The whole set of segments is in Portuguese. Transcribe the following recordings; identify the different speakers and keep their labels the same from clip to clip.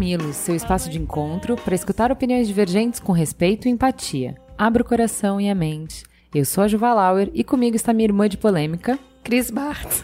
Speaker 1: Mamilos, seu espaço de encontro para escutar opiniões divergentes com respeito e empatia. Abra o coração e a mente. Eu sou a Juva Lauer e comigo está minha irmã de polêmica,
Speaker 2: Cris Bartz.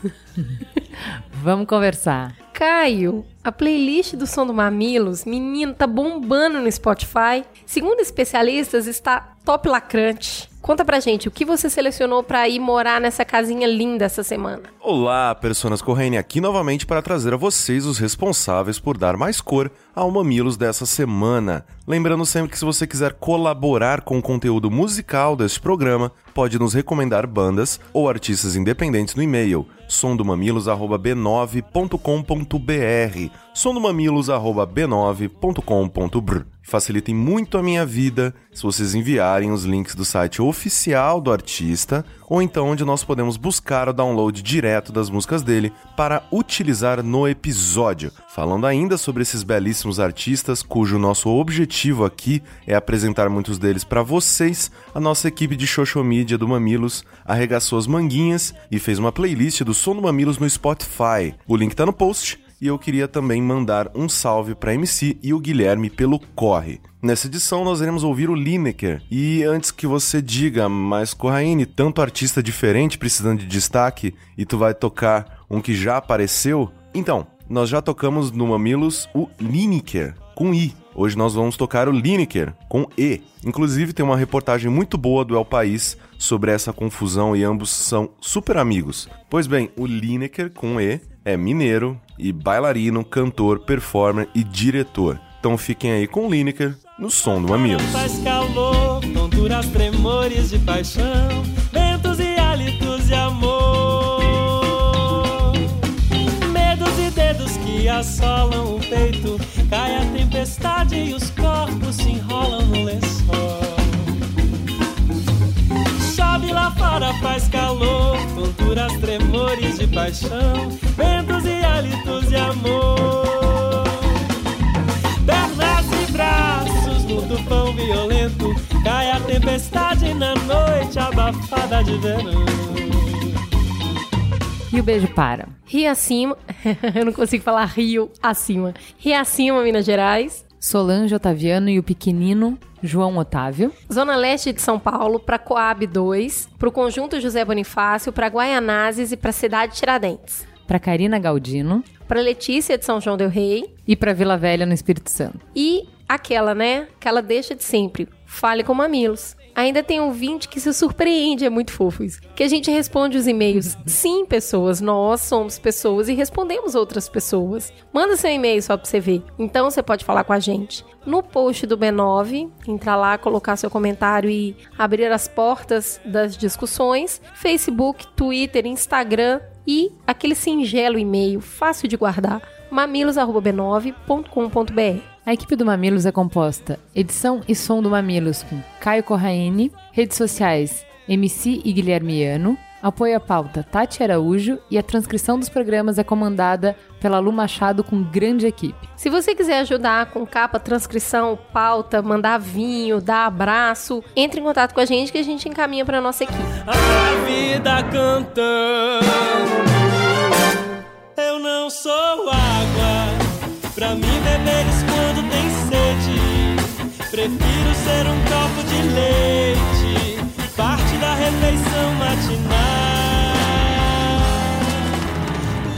Speaker 1: Vamos conversar.
Speaker 2: Caio, a playlist do Som do Mamilos, menino, tá bombando no Spotify. Segundo especialistas, está top lacrante. Conta pra gente, o que você selecionou para ir morar nessa casinha linda essa semana?
Speaker 3: Olá, personas Corrêne aqui novamente para trazer a vocês os responsáveis por dar mais cor ao Mamilos dessa semana. Lembrando sempre que se você quiser colaborar com o conteúdo musical deste programa, pode nos recomendar bandas ou artistas independentes no e-mail sondomamilos@b9.com.br sondomamilos@b9.com.br Facilitem muito a minha vida se vocês enviarem os links do site oficial do artista ou então onde nós podemos buscar o download direto das músicas dele para utilizar no episódio. Falando ainda sobre esses belíssimos artistas, cujo nosso objetivo aqui é apresentar muitos deles para vocês, a nossa equipe de social media do Mamilos arregaçou as manguinhas e fez uma playlist do Som do Mamilos no Spotify. O link tá no post e eu queria também mandar um salve para MC e o Guilherme pelo corre. Nessa edição nós iremos ouvir o Lineker. E antes que você diga, mas Corraine, tanto artista diferente precisando de destaque e tu vai tocar um que já apareceu? Então, nós já tocamos no Mamilos o Lineker com I. Hoje nós vamos tocar o Lineker com E. Inclusive tem uma reportagem muito boa do El País sobre essa confusão e ambos são super amigos. Pois bem, o Lineker com E é mineiro e bailarino, cantor, performer e diretor. Então fiquem aí com o Lineker no som do Mamilos.
Speaker 4: Faz calor, tonturas, tremores de paixão, ventos e hálito de amor. Medos e dedos que assolam o peito, cai a tempestade e os corpos se enrolam no lençol. Chove lá fora, faz calor, tonturas, tremores de paixão, ventos e hálito de amor. Pernas e braços no tufão violento, cai a tempestade na noite abafada de verão.
Speaker 1: E o beijo para.
Speaker 2: Rio acima, eu não consigo falar Rio acima. Rio acima, Minas Gerais.
Speaker 1: Solange Otaviano e o pequenino João Otávio.
Speaker 2: Zona Leste de São Paulo, para Coab 2, para o Conjunto José Bonifácio, para Guaianazes e para Cidade Tiradentes.
Speaker 1: Para Karina Galdino.
Speaker 2: Para Letícia de São João del Rei.
Speaker 1: E para Vila Velha, no Espírito Santo.
Speaker 2: E aquela, né? Aquela deixa de sempre. Fale com mamilos. Ainda tem um ouvinte que se surpreende, é muito fofo isso. Que a gente responde os e-mails. Sim, pessoas, nós somos pessoas e respondemos outras pessoas. Manda seu e-mail só pra você ver. Então você pode falar com a gente. No post do B9, entrar lá, colocar seu comentário e abrir as portas das discussões. Facebook, Twitter, Instagram e aquele singelo e-mail fácil de guardar mamilos@b9.com.br.
Speaker 1: A equipe do Mamilos é composta edição e som do Mamilos com Caio Corraine, redes sociais MC e Guilhermiano, apoio à pauta Tati Araújo e a transcrição dos programas é comandada pela Lu Machado com grande equipe.
Speaker 2: Se você quiser ajudar com capa, transcrição, pauta, mandar vinho, dar abraço, entre em contato com a gente que a gente encaminha para nossa equipe.
Speaker 4: A vida cantando. Eu não sou água pra mim beberes quando tem sede. Prefiro ser um copo de leite, parte da refeição matinal.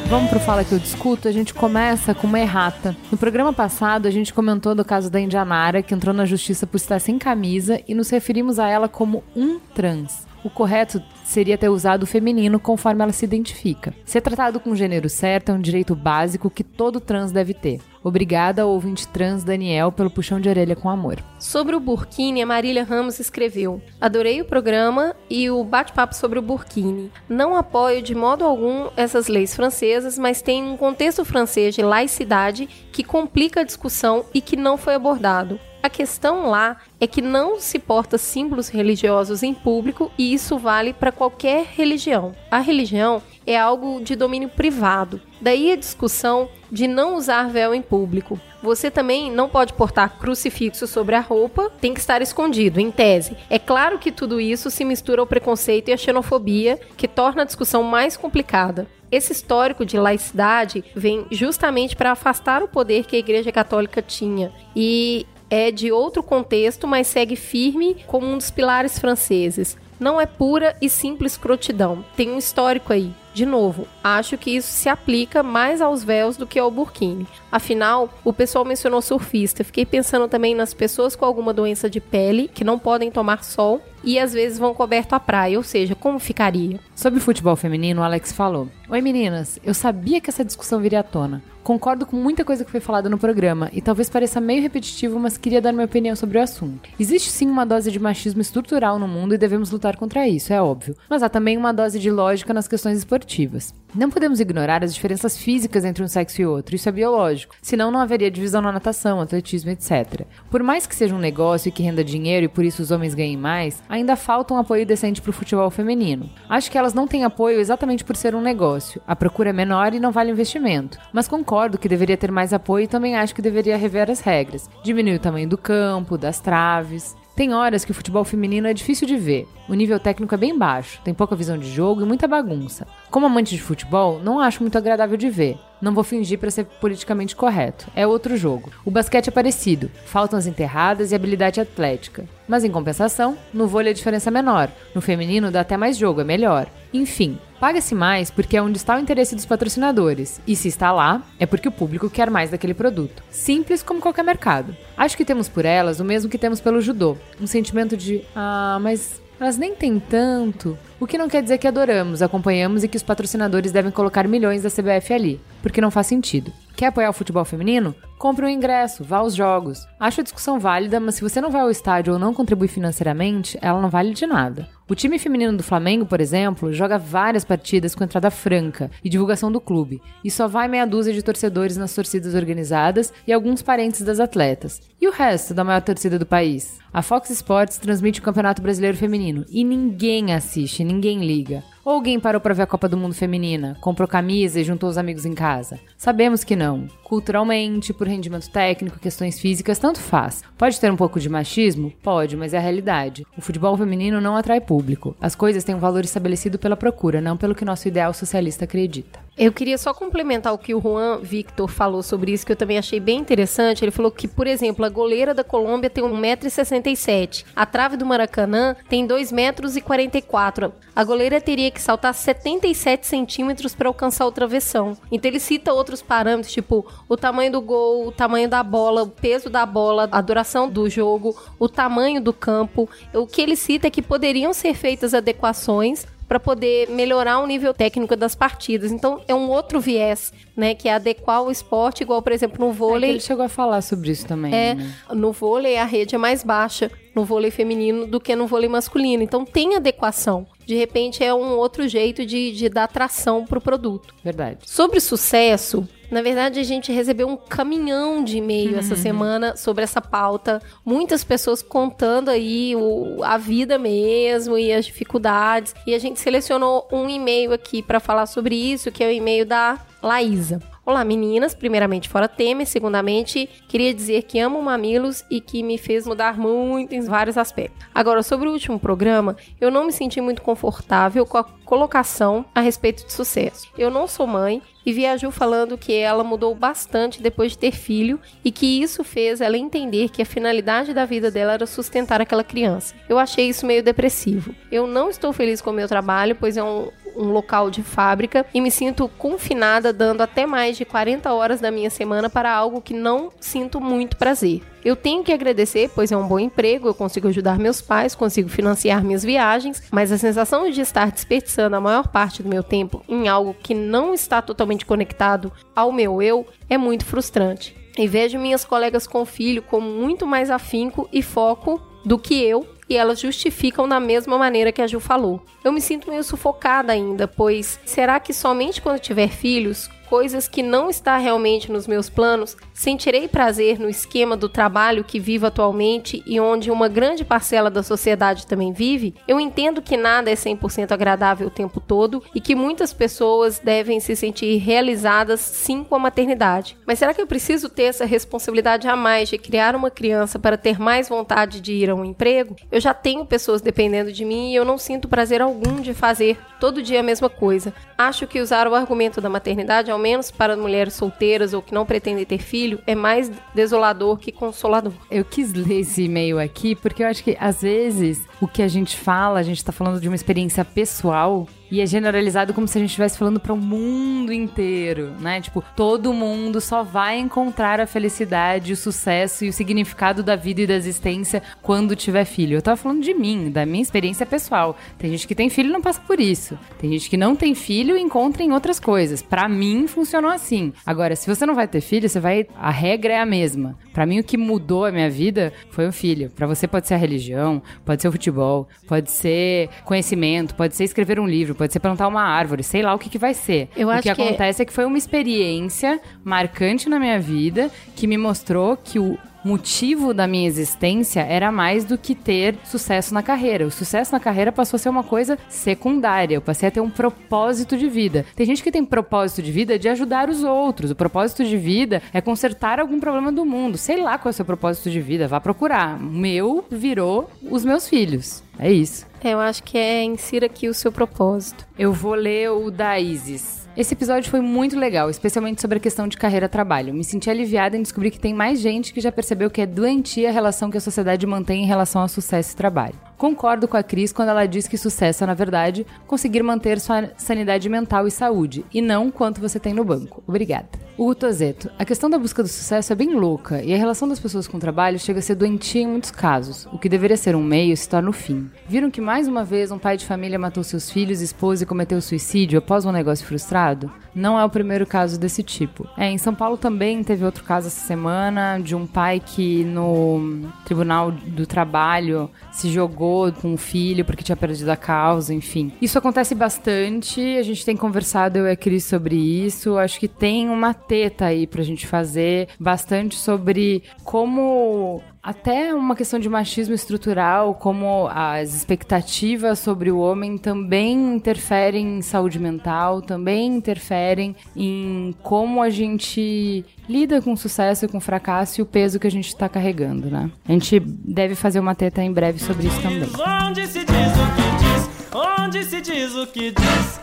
Speaker 1: Vamos pro Fala Que Eu Discuto? A gente começa com uma errata. No programa passado, a gente comentou do caso da Indianara, que entrou na justiça por estar sem camisa, e nos referimos a ela como um trans. O correto seria ter usado o feminino conforme ela se identifica. Ser tratado com o gênero certo é um direito básico que todo trans deve ter. Obrigada, ouvinte trans Daniel, pelo puxão de orelha com amor.
Speaker 2: Sobre o Burkini, a Marília Ramos escreveu: Adorei o programa e o bate-papo sobre o Burkini. Não apoio de modo algum essas leis francesas, mas tem um contexto francês de laicidade que complica a discussão e que não foi abordado. A questão lá é que não se porta símbolos religiosos em público e isso vale para qualquer religião. A religião é algo de domínio privado. Daí a discussão de não usar véu em público. Você também não pode portar crucifixo sobre a roupa, tem que estar escondido, em tese. É claro que tudo isso se mistura ao preconceito e à xenofobia, que torna a discussão mais complicada. Esse histórico de laicidade vem justamente para afastar o poder que a Igreja Católica tinha. E é de outro contexto, mas segue firme como um dos pilares franceses. Não é pura e simples crotidão. Tem um histórico aí. De novo, acho que isso se aplica mais aos véus do que ao burkini. Afinal, o pessoal mencionou surfista. Fiquei pensando também nas pessoas com alguma doença de pele que não podem tomar sol e às vezes vão coberto à praia, ou seja, como ficaria?
Speaker 1: Sobre futebol feminino, o Alex falou: Oi meninas, eu sabia que essa discussão viria à tona. Concordo com muita coisa que foi falada no programa e talvez pareça meio repetitivo, mas queria dar minha opinião sobre o assunto. Existe sim uma dose de machismo estrutural no mundo e devemos lutar contra isso, é óbvio. Mas há também uma dose de lógica nas questões esportivas. Não podemos ignorar as diferenças físicas entre um sexo e outro, isso é biológico, senão não haveria divisão na natação, atletismo, etc. Por mais que seja um negócio e que renda dinheiro e por isso os homens ganhem mais, ainda falta um apoio decente para o futebol feminino. Acho que elas não têm apoio exatamente por ser um negócio, a procura é menor e não vale investimento. Mas concordo que deveria ter mais apoio e também acho que deveria rever as regras, diminuir o tamanho do campo, das traves. Tem horas que o futebol feminino é difícil de ver. O nível técnico é bem baixo, tem pouca visão de jogo e muita bagunça. Como amante de futebol, não acho muito agradável de ver. Não vou fingir para ser politicamente correto. É outro jogo. O basquete é parecido. Faltam as enterradas e habilidade atlética. Mas em compensação, no vôlei a diferença é menor. No feminino dá até mais jogo, é melhor. Enfim, paga-se mais porque é onde está o interesse dos patrocinadores. E se está lá, é porque o público quer mais daquele produto. Simples como qualquer mercado. Acho que temos por elas o mesmo que temos pelo judô. Um sentimento de, ah, mas elas nem têm tanto. O que não quer dizer que adoramos, acompanhamos e que os patrocinadores devem colocar milhões da CBF ali, porque não faz sentido. Quer apoiar o futebol feminino? Compre um ingresso, vá aos jogos. Acho a discussão válida, mas se você não vai ao estádio ou não contribui financeiramente, ela não vale de nada. O time feminino do Flamengo, por exemplo, joga várias partidas com entrada franca e divulgação do clube, e só vai meia dúzia de torcedores nas torcidas organizadas e alguns parentes das atletas. E o resto da maior torcida do país? A Fox Sports transmite o Campeonato Brasileiro Feminino e ninguém assiste, ninguém liga. Ou alguém parou para ver a Copa do Mundo Feminina, comprou camisa e juntou os amigos em casa? Sabemos que não. Culturalmente, por rendimento técnico, questões físicas, tanto faz. Pode ter um pouco de machismo? Pode, mas é a realidade. O futebol feminino não atrai público. As coisas têm um valor estabelecido pela procura, não pelo que nosso ideal socialista acredita.
Speaker 2: Eu queria só complementar o que o Juan Victor falou sobre isso, que eu também achei bem interessante. Ele falou que, por exemplo, a goleira da Colômbia tem 1,67m. A trave do Maracanã tem 2,44 m. A goleira teria que saltar 77 centímetros para alcançar o travessão. Então ele cita outros parâmetros, tipo o tamanho do gol, o tamanho da bola, o peso da bola, a duração do jogo, o tamanho do campo. O que ele cita é que poderiam ser feitas adequações para poder melhorar o nível técnico das partidas. Então é um outro viés, né, que é adequar o esporte, igual por exemplo no vôlei.
Speaker 1: É ele chegou a falar sobre isso também.
Speaker 2: É,
Speaker 1: né?
Speaker 2: no vôlei a rede é mais baixa no vôlei feminino do que no vôlei masculino. Então tem adequação. De repente é um outro jeito de, de dar atração para o produto.
Speaker 1: Verdade.
Speaker 2: Sobre sucesso, na verdade, a gente recebeu um caminhão de e-mail essa semana sobre essa pauta. Muitas pessoas contando aí o, a vida mesmo e as dificuldades. E a gente selecionou um e-mail aqui para falar sobre isso, que é o e-mail da Laísa. Olá, meninas. Primeiramente, fora Temer. Segundamente, queria dizer que amo mamilos e que me fez mudar muito em vários aspectos. Agora, sobre o último programa, eu não me senti muito confortável com a colocação a respeito de sucesso. Eu não sou mãe e viajou falando que ela mudou bastante depois de ter filho e que isso fez ela entender que a finalidade da vida dela era sustentar aquela criança. Eu achei isso meio depressivo. Eu não estou feliz com o meu trabalho, pois é um, um local de fábrica e me sinto confinada, dando até mais de 40 horas da minha semana para algo que não sinto muito prazer. Eu tenho que agradecer, pois é um bom emprego, eu consigo ajudar meus pais, consigo financiar minhas viagens, mas a sensação de estar desperdiçando a maior parte do meu tempo em algo que não está totalmente conectado ao meu eu é muito frustrante. E vejo minhas colegas com filho com muito mais afinco e foco do que eu e elas justificam da mesma maneira que a Ju falou. Eu me sinto meio sufocada ainda, pois será que somente quando tiver filhos coisas que não está realmente nos meus planos, sentirei prazer no esquema do trabalho que vivo atualmente e onde uma grande parcela da sociedade também vive, eu entendo que nada é 100% agradável o tempo todo e que muitas pessoas devem se sentir realizadas sim com a maternidade. Mas será que eu preciso ter essa responsabilidade a mais de criar uma criança para ter mais vontade de ir a um emprego? Eu já tenho pessoas dependendo de mim e eu não sinto prazer algum de fazer todo dia a mesma coisa. Acho que usar o argumento da maternidade ao menos para mulheres solteiras ou que não pretendem ter filho, é mais desolador que consolador.
Speaker 1: Eu quis ler esse e-mail aqui porque eu acho que às vezes o que a gente fala, a gente tá falando de uma experiência pessoal e é generalizado como se a gente estivesse falando para o mundo inteiro, né? Tipo, todo mundo só vai encontrar a felicidade, o sucesso e o significado da vida e da existência quando tiver filho. Eu tava falando de mim, da minha experiência pessoal. Tem gente que tem filho e não passa por isso. Tem gente que não tem filho e encontra em outras coisas. Para mim funcionou assim. Agora, se você não vai ter filho, você vai a regra é a mesma. Para mim o que mudou a minha vida foi o filho. Para você pode ser a religião, pode ser o futebol, pode ser conhecimento, pode ser escrever um livro, pode ser plantar uma árvore, sei lá o que, que vai ser.
Speaker 2: Eu
Speaker 1: o que,
Speaker 2: que-
Speaker 1: acontece é que foi uma experiência marcante na minha vida que me mostrou que o motivo da minha existência era mais do que ter sucesso na carreira. O sucesso na carreira passou a ser uma coisa secundária. Eu passei a ter um propósito de vida. Tem gente que tem propósito de vida de ajudar os outros. O propósito de vida é consertar algum problema do mundo. Sei lá qual é o seu propósito de vida, vá procurar. O meu virou os meus filhos. É isso.
Speaker 2: É, eu acho que é insira aqui o seu propósito.
Speaker 1: Eu vou ler o da Isis. Esse episódio foi muito legal, especialmente sobre a questão de carreira-trabalho. Me senti aliviada em descobrir que tem mais gente que já percebeu que é doentia a relação que a sociedade mantém em relação ao sucesso e trabalho. Concordo com a Cris quando ela diz que sucesso é, na verdade, conseguir manter sua sanidade mental e saúde, e não quanto você tem no banco. Obrigada. O Tozeto, a questão da busca do sucesso é bem louca, e a relação das pessoas com o trabalho chega a ser doentia em muitos casos. O que deveria ser um meio se torna o fim. Viram que mais uma vez um pai de família matou seus filhos, esposa e cometeu suicídio após um negócio frustrado? Não é o primeiro caso desse tipo. É, em São Paulo também teve outro caso essa semana de um pai que no Tribunal do Trabalho se jogou com o filho porque tinha perdido a causa, enfim. Isso acontece bastante, a gente tem conversado eu e a Cris sobre isso, acho que tem uma teta aí pra gente fazer bastante sobre como até uma questão de machismo estrutural, como as expectativas sobre o homem também interferem em saúde mental, também interferem em como a gente lida com o sucesso e com o fracasso e o peso que a gente está carregando, né? A gente deve fazer uma teta em breve sobre isso também.
Speaker 4: Onde se diz o que diz, onde se diz o que diz.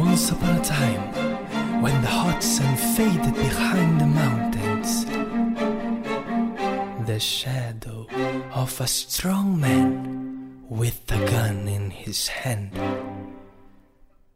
Speaker 5: Once upon a time, when the hot sun faded behind the mountains, the shadow of a strong man with a gun in his hand.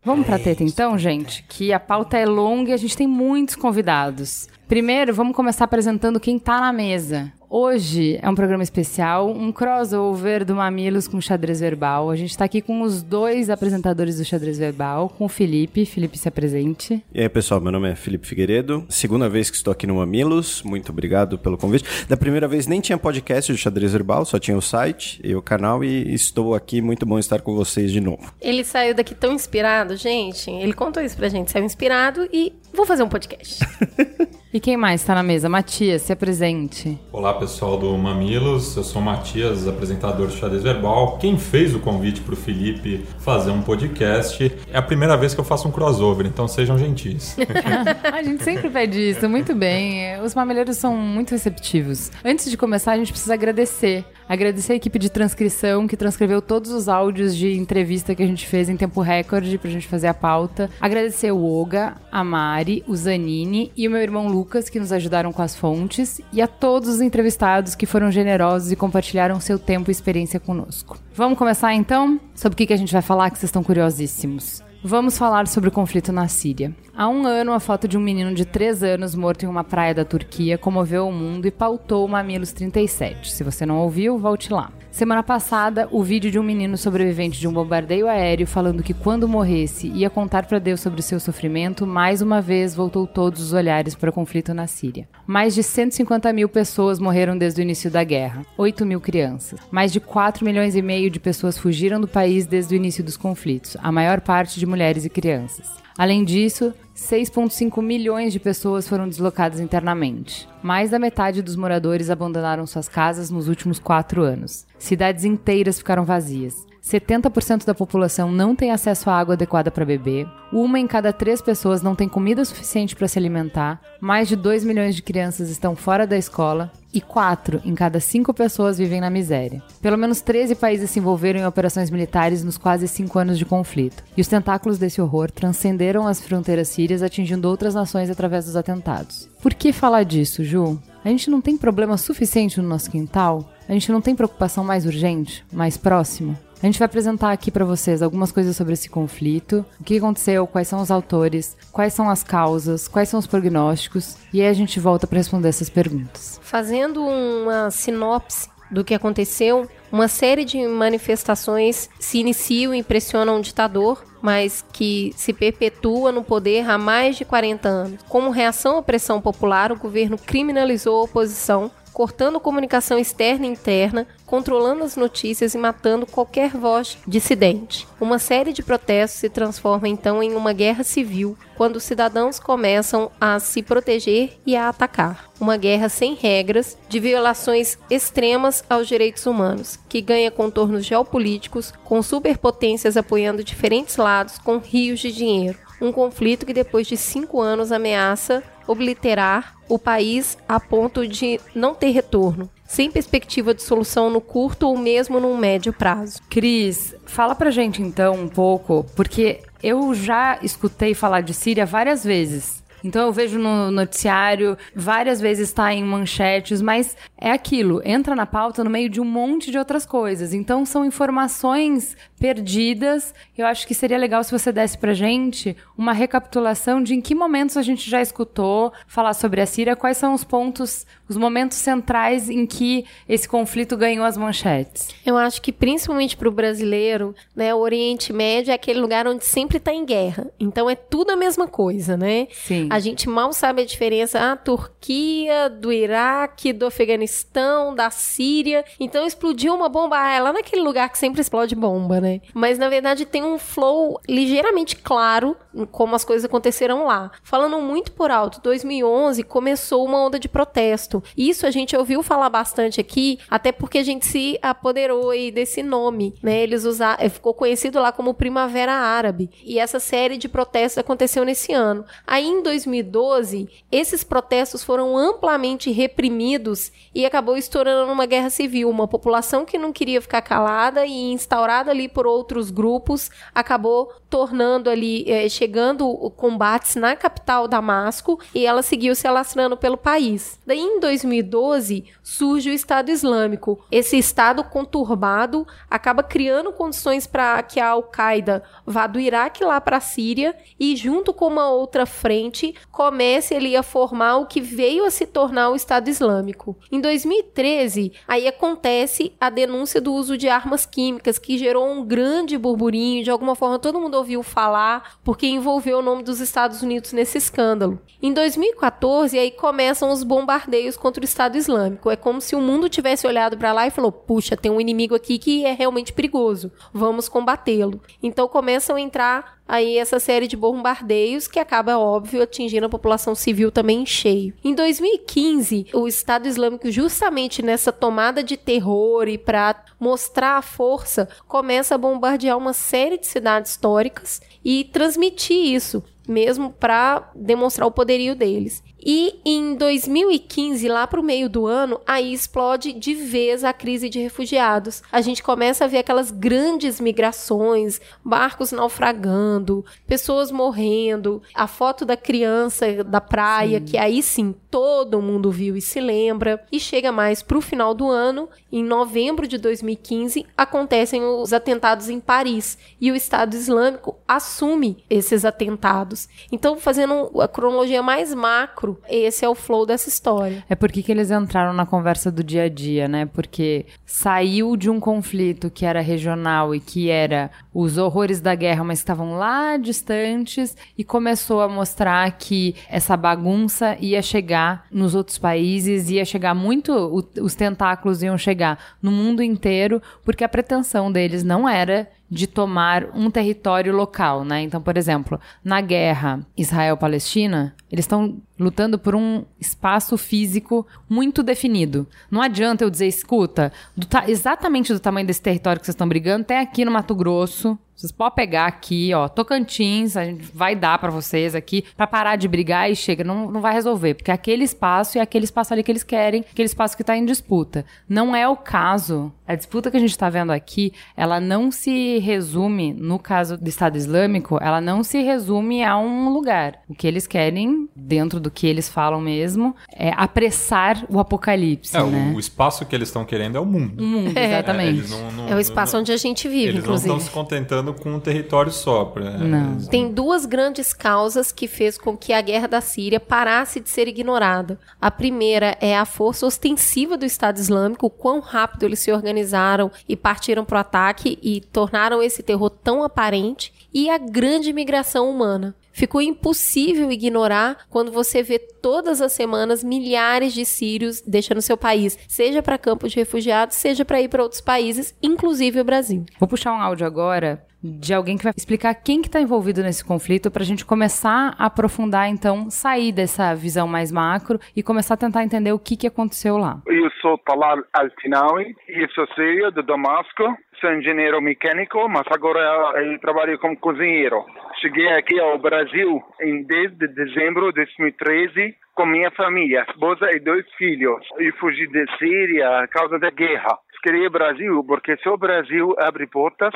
Speaker 1: Vamos pra teta então, gente, que a pauta é longa e a gente tem muitos convidados. Primeiro, vamos começar apresentando quem tá na mesa. Hoje é um programa especial, um crossover do Mamilos com Xadrez Verbal. A gente tá aqui com os dois apresentadores do Xadrez Verbal, com o Felipe. Felipe, se apresente.
Speaker 6: E aí, pessoal, meu nome é Felipe Figueiredo. Segunda vez que estou aqui no Mamilos. Muito obrigado pelo convite. Da primeira vez nem tinha podcast de xadrez verbal, só tinha o site e o canal e estou aqui. Muito bom estar com vocês de novo.
Speaker 2: Ele saiu daqui tão inspirado, gente. Ele contou isso pra gente. Saiu inspirado e vou fazer um podcast.
Speaker 1: E quem mais tá na mesa? Matias, se apresente.
Speaker 7: Olá pessoal do Mamilos, eu sou o Matias, apresentador do Xadrez Verbal. Quem fez o convite para o Felipe fazer um podcast é a primeira vez que eu faço um crossover, então sejam gentis.
Speaker 1: a gente sempre pede isso, muito bem. Os mamileiros são muito receptivos. Antes de começar, a gente precisa agradecer. Agradecer a equipe de transcrição que transcreveu todos os áudios de entrevista que a gente fez em tempo recorde pra gente fazer a pauta. Agradecer o Oga, a Mari, o Zanini e o meu irmão Lucas que nos ajudaram com as fontes, e a todos os entrevistados que foram generosos e compartilharam seu tempo e experiência conosco. Vamos começar então? Sobre o que que a gente vai falar que vocês estão curiosíssimos. Vamos falar sobre o conflito na Síria. Há um ano, a foto de um menino de 3 anos morto em uma praia da Turquia comoveu o mundo e pautou o Mamilos 37. Se você não ouviu, volte lá. Semana passada, o vídeo de um menino sobrevivente de um bombardeio aéreo falando que quando morresse ia contar para Deus sobre seu sofrimento, mais uma vez voltou todos os olhares para o conflito na Síria. Mais de 150 mil pessoas morreram desde o início da guerra, 8 mil crianças. Mais de 4 milhões e meio de pessoas fugiram do país desde o início dos conflitos, a maior parte de mulheres e crianças. Além disso, 6,5 milhões de pessoas foram deslocadas internamente. Mais da metade dos moradores abandonaram suas casas nos últimos quatro anos. Cidades inteiras ficaram vazias. 70% da população não tem acesso à água adequada para beber, uma em cada três pessoas não tem comida suficiente para se alimentar, mais de 2 milhões de crianças estão fora da escola e 4 em cada 5 pessoas vivem na miséria. Pelo menos 13 países se envolveram em operações militares nos quase 5 anos de conflito, e os tentáculos desse horror transcenderam as fronteiras sírias, atingindo outras nações através dos atentados. Por que falar disso, Ju? A gente não tem problema suficiente no nosso quintal? A gente não tem preocupação mais urgente, mais próxima? A gente vai apresentar aqui para vocês algumas coisas sobre esse conflito, o que aconteceu, quais são os autores, quais são as causas, quais são os prognósticos, e aí a gente volta para responder essas perguntas.
Speaker 2: Fazendo uma sinopse do que aconteceu, uma série de manifestações se iniciam e pressionam o ditador, mas que se perpetua no poder há mais de 40 anos. Como reação à pressão popular, o governo criminalizou a oposição, cortando comunicação externa e interna, controlando as notícias e matando qualquer voz dissidente. Uma série de protestos se transforma então em uma guerra civil, quando os cidadãos começam a se proteger e a atacar. Uma guerra sem regras, de violações extremas aos direitos humanos, que ganha contornos geopolíticos, com superpotências apoiando diferentes lados com rios de dinheiro. Um conflito que depois de cinco anos ameaça obliterar o país a ponto de não ter retorno, sem perspectiva de solução no curto ou mesmo no médio prazo.
Speaker 1: Cris, fala pra gente então um pouco, porque eu já escutei falar de Síria várias vezes. Então eu vejo no noticiário, várias vezes está em manchetes, mas é aquilo, entra na pauta no meio de um monte de outras coisas. Então são informações perdidas. Eu acho que seria legal se você desse pra gente uma recapitulação de em que momentos a gente já escutou falar sobre a Síria, quais são os pontos, os momentos centrais em que esse conflito ganhou as manchetes.
Speaker 2: Eu acho que principalmente para o brasileiro, né, o Oriente Médio é aquele lugar onde sempre está em guerra. Então é tudo a mesma coisa, né?
Speaker 1: Sim.
Speaker 2: A gente mal sabe a diferença a Turquia, do Iraque, do Afeganistão, da Síria. Então explodiu uma bomba ah, é lá naquele lugar que sempre explode bomba, né? Mas na verdade tem um flow ligeiramente claro como as coisas aconteceram lá. Falando muito por alto, 2011 começou uma onda de protesto. Isso a gente ouviu falar bastante aqui, até porque a gente se apoderou aí desse nome, né? Eles usaram, ficou conhecido lá como Primavera Árabe. E essa série de protestos aconteceu nesse ano. Aí em 2012, esses protestos foram amplamente reprimidos e acabou estourando numa guerra civil. Uma população que não queria ficar calada e instaurada ali por outros grupos acabou tornando ali, eh, chegando combates na capital Damasco e ela seguiu se alastrando pelo país. Daí em 2012 surge o Estado Islâmico. Esse Estado conturbado acaba criando condições para que a Al-Qaeda vá do Iraque lá para a Síria e junto com uma outra frente comece ali a formar o que veio a se tornar o Estado Islâmico. Em 2013, aí acontece a denúncia do uso de armas químicas que gerou um grande burburinho, de alguma forma todo mundo ouviu falar, porque envolveu o nome dos Estados Unidos nesse escândalo. Em 2014, aí começam os bombardeios contra o Estado Islâmico. É como se o mundo tivesse olhado para lá e falou: "Puxa, tem um inimigo aqui que é realmente perigoso. Vamos combatê-lo". Então começam a entrar aí essa série de bombardeios que acaba, óbvio, atingindo a população civil também em cheio. Em 2015, o Estado Islâmico, justamente nessa tomada de terror e para mostrar a força, começa a bombardear uma série de cidades históricas e transmitir isso mesmo para demonstrar o poderio deles. E em 2015, lá para o meio do ano, aí explode de vez a crise de refugiados. A gente começa a ver aquelas grandes migrações, barcos naufragando, pessoas morrendo, a foto da criança da praia, sim. que aí sim todo mundo viu e se lembra. E chega mais para o final do ano, em novembro de 2015, acontecem os atentados em Paris e o Estado Islâmico assume esses atentados. Então, fazendo a cronologia mais macro, esse é o flow dessa história.
Speaker 1: É por que eles entraram na conversa do dia a dia, né? Porque saiu de um conflito que era regional e que era os horrores da guerra, mas estavam lá distantes, e começou a mostrar que essa bagunça ia chegar nos outros países, ia chegar muito, os tentáculos iam chegar no mundo inteiro, porque a pretensão deles não era de tomar um território local, né? Então, por exemplo, na guerra Israel-Palestina, eles estão lutando por um espaço físico muito definido. Não adianta eu dizer, escuta, do exatamente do tamanho desse território que vocês estão brigando, tem aqui no Mato Grosso, vocês podem pegar aqui, ó, Tocantins, a gente vai dar para vocês aqui, para parar de brigar e chega, não, não vai resolver, porque é aquele espaço é aquele espaço ali que eles querem, aquele espaço que tá em disputa. Não é o caso. A disputa que a gente tá vendo aqui, ela não se resume, no caso do Estado Islâmico, ela não se resume a um lugar. O que eles querem, dentro do que eles falam mesmo, é apressar o apocalipse,
Speaker 7: é,
Speaker 1: né?
Speaker 7: O, o espaço que eles estão querendo é o mundo.
Speaker 1: O mundo, exatamente. É,
Speaker 2: não, não, é o espaço não, onde a gente vive,
Speaker 7: eles
Speaker 2: inclusive.
Speaker 7: Eles não estão se contentando com um território só. Pra,
Speaker 1: Não.
Speaker 2: Tem duas grandes causas que fez com que a guerra da Síria parasse de ser ignorada. A primeira é a força ostensiva do Estado Islâmico, o quão rápido eles se organizaram e partiram para o ataque e tornaram esse terror tão aparente, e a grande migração humana ficou impossível ignorar quando você vê todas as semanas milhares de sírios deixando seu país, seja para campos de refugiados, seja para ir para outros países, inclusive o Brasil.
Speaker 1: Vou puxar um áudio agora de alguém que vai explicar quem que está envolvido nesse conflito para a gente começar a aprofundar, então, sair dessa visão mais macro e começar a tentar entender o que, que aconteceu lá.
Speaker 8: Eu sou Talal Altinawi e sou sírio de Damasco. Sou engenheiro mecânico, mas agora trabalho como cozinheiro. Cheguei aqui ao Brasil em 10 de dezembro de 2013 com minha família, esposa e dois filhos. Eu fugi da Síria por causa da guerra queria Brasil porque só o Brasil abre portas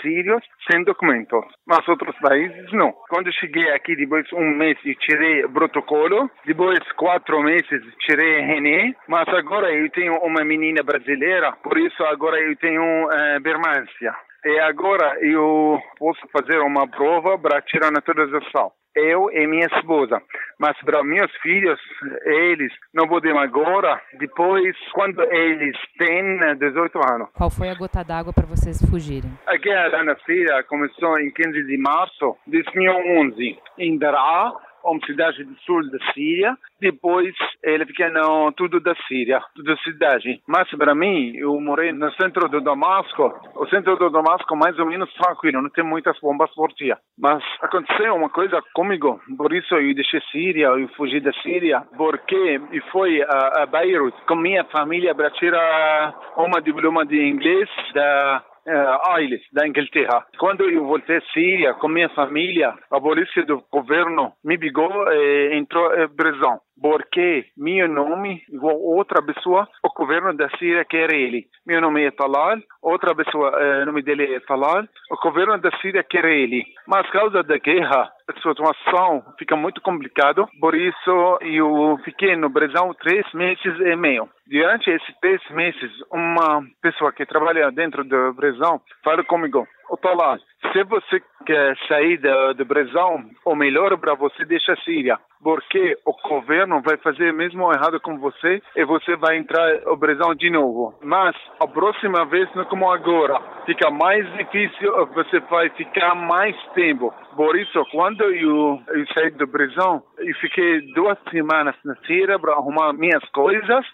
Speaker 8: sírios sem documentos, mas outros países não. Quando cheguei aqui, depois um mês, tirei protocolo, depois quatro meses, tirei René, mas agora eu tenho uma menina brasileira, por isso agora eu tenho uh, permanência. E agora eu posso fazer uma prova para tirar naturalização eu e minha esposa. Mas para meus filhos, eles não podem agora, depois, quando eles têm 18 anos.
Speaker 1: Qual foi a gota d'água para vocês fugirem?
Speaker 8: A guerra na Síria começou em 15 de março de 2011, em Daraa, uma cidade do sul da Síria. Depois ele fica no tudo da Síria, tudo cidade. Mas para mim, eu morei no centro do Damasco. O centro do Damasco mais ou menos tranquilo, não tem muitas bombas por dia. Mas aconteceu uma coisa comigo, por isso eu deixei Síria, eu fugi da Síria, porque eu fui a, a Beirut com minha família para tirar uma diploma de inglês da da Inglaterra. Quando eu voltei à Síria com minha família, a polícia do governo me pegou e entrou em prisão porque meu nome, igual outra pessoa, o governo da Síria quer ele. Meu nome é Talal, outra pessoa, o nome dele é Talal, o governo da Síria quer ele. Mas causa da guerra, a situação fica muito complicada, por isso eu fiquei no Brasil três meses e meio. Durante esses três meses, uma pessoa que trabalha dentro do Brasil falou comigo, o Talal, se você quer sair do, do Brasil, o melhor para você deixa a Síria porque o governo vai fazer mesmo errado com você e você vai entrar no Brasil de novo. Mas a próxima vez, não como agora, fica mais difícil, você vai ficar mais tempo. Por isso, quando eu, eu saí do Brasil, eu fiquei duas semanas na Síria para arrumar minhas coisas.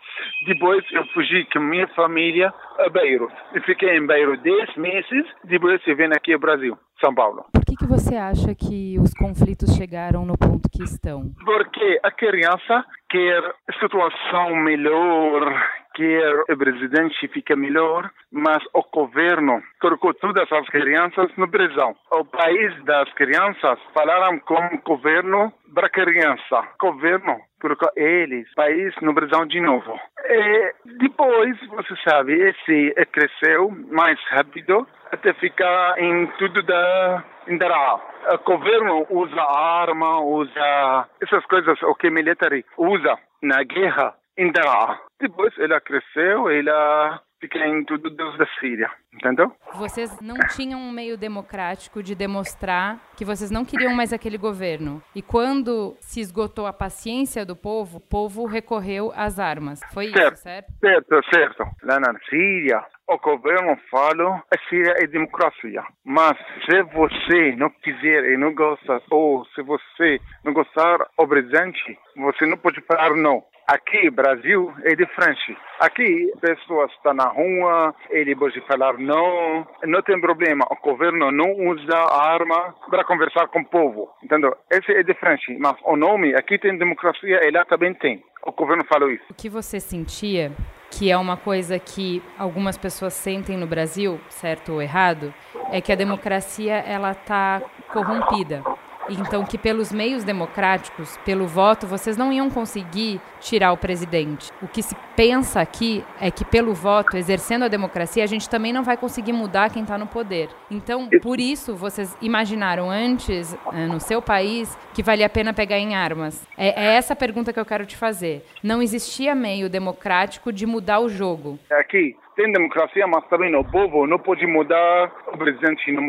Speaker 8: Depois eu fugi com minha família a Beirut. Eu fiquei em Beirut 10 meses, depois eu vim aqui ao Brasil. São Paulo.
Speaker 1: Por que, que você acha que os conflitos chegaram no ponto que estão?
Speaker 8: Porque a criança quer situação melhor, quer o presidente fique melhor, mas o governo colocou todas as crianças no prisão. O país das crianças falaram com o governo para criança. O governo colocou eles, país no prisão de novo. E depois, você sabe, esse cresceu mais rápido até ficar em tudo da Indra. O governo usa arma, usa essas coisas, o que military usa na guerra, Indra. Depois ela cresceu, ela fica em tudo Deus da Síria, entendeu?
Speaker 1: Vocês não tinham um meio democrático de demonstrar que vocês não queriam mais aquele governo. E quando se esgotou a paciência do povo, o povo recorreu às armas. Foi
Speaker 8: certo,
Speaker 1: isso, certo?
Speaker 8: Certo, certo. Lá na Síria, o governo fala a Síria é democracia. Mas se você não quiser e não gosta, ou se você não gostar o presidente, você não pode falar não. Aqui, Brasil, é diferente. Aqui, pessoas estão na rua, ele pode falar não, não tem problema. O governo não usa arma para conversar com o povo, entendeu? Esse é diferente. Mas o nome, aqui tem democracia e lá também tem. O governo falou isso.
Speaker 1: O que você sentia, que é uma coisa que algumas pessoas sentem no Brasil, certo ou errado, é que a democracia ela está corrompida. Então, que pelos meios democráticos, pelo voto, vocês não iam conseguir tirar o presidente. O que se pensa aqui é que, pelo voto, exercendo a democracia, a gente também não vai conseguir mudar quem está no poder. Então, por isso, vocês imaginaram antes, eh, no seu país, que valia a pena pegar em armas. É, é essa a pergunta que eu quero te fazer. Não existia meio democrático de mudar o jogo.
Speaker 8: Aqui tem democracia, mas também o povo não pode mudar o presidente, não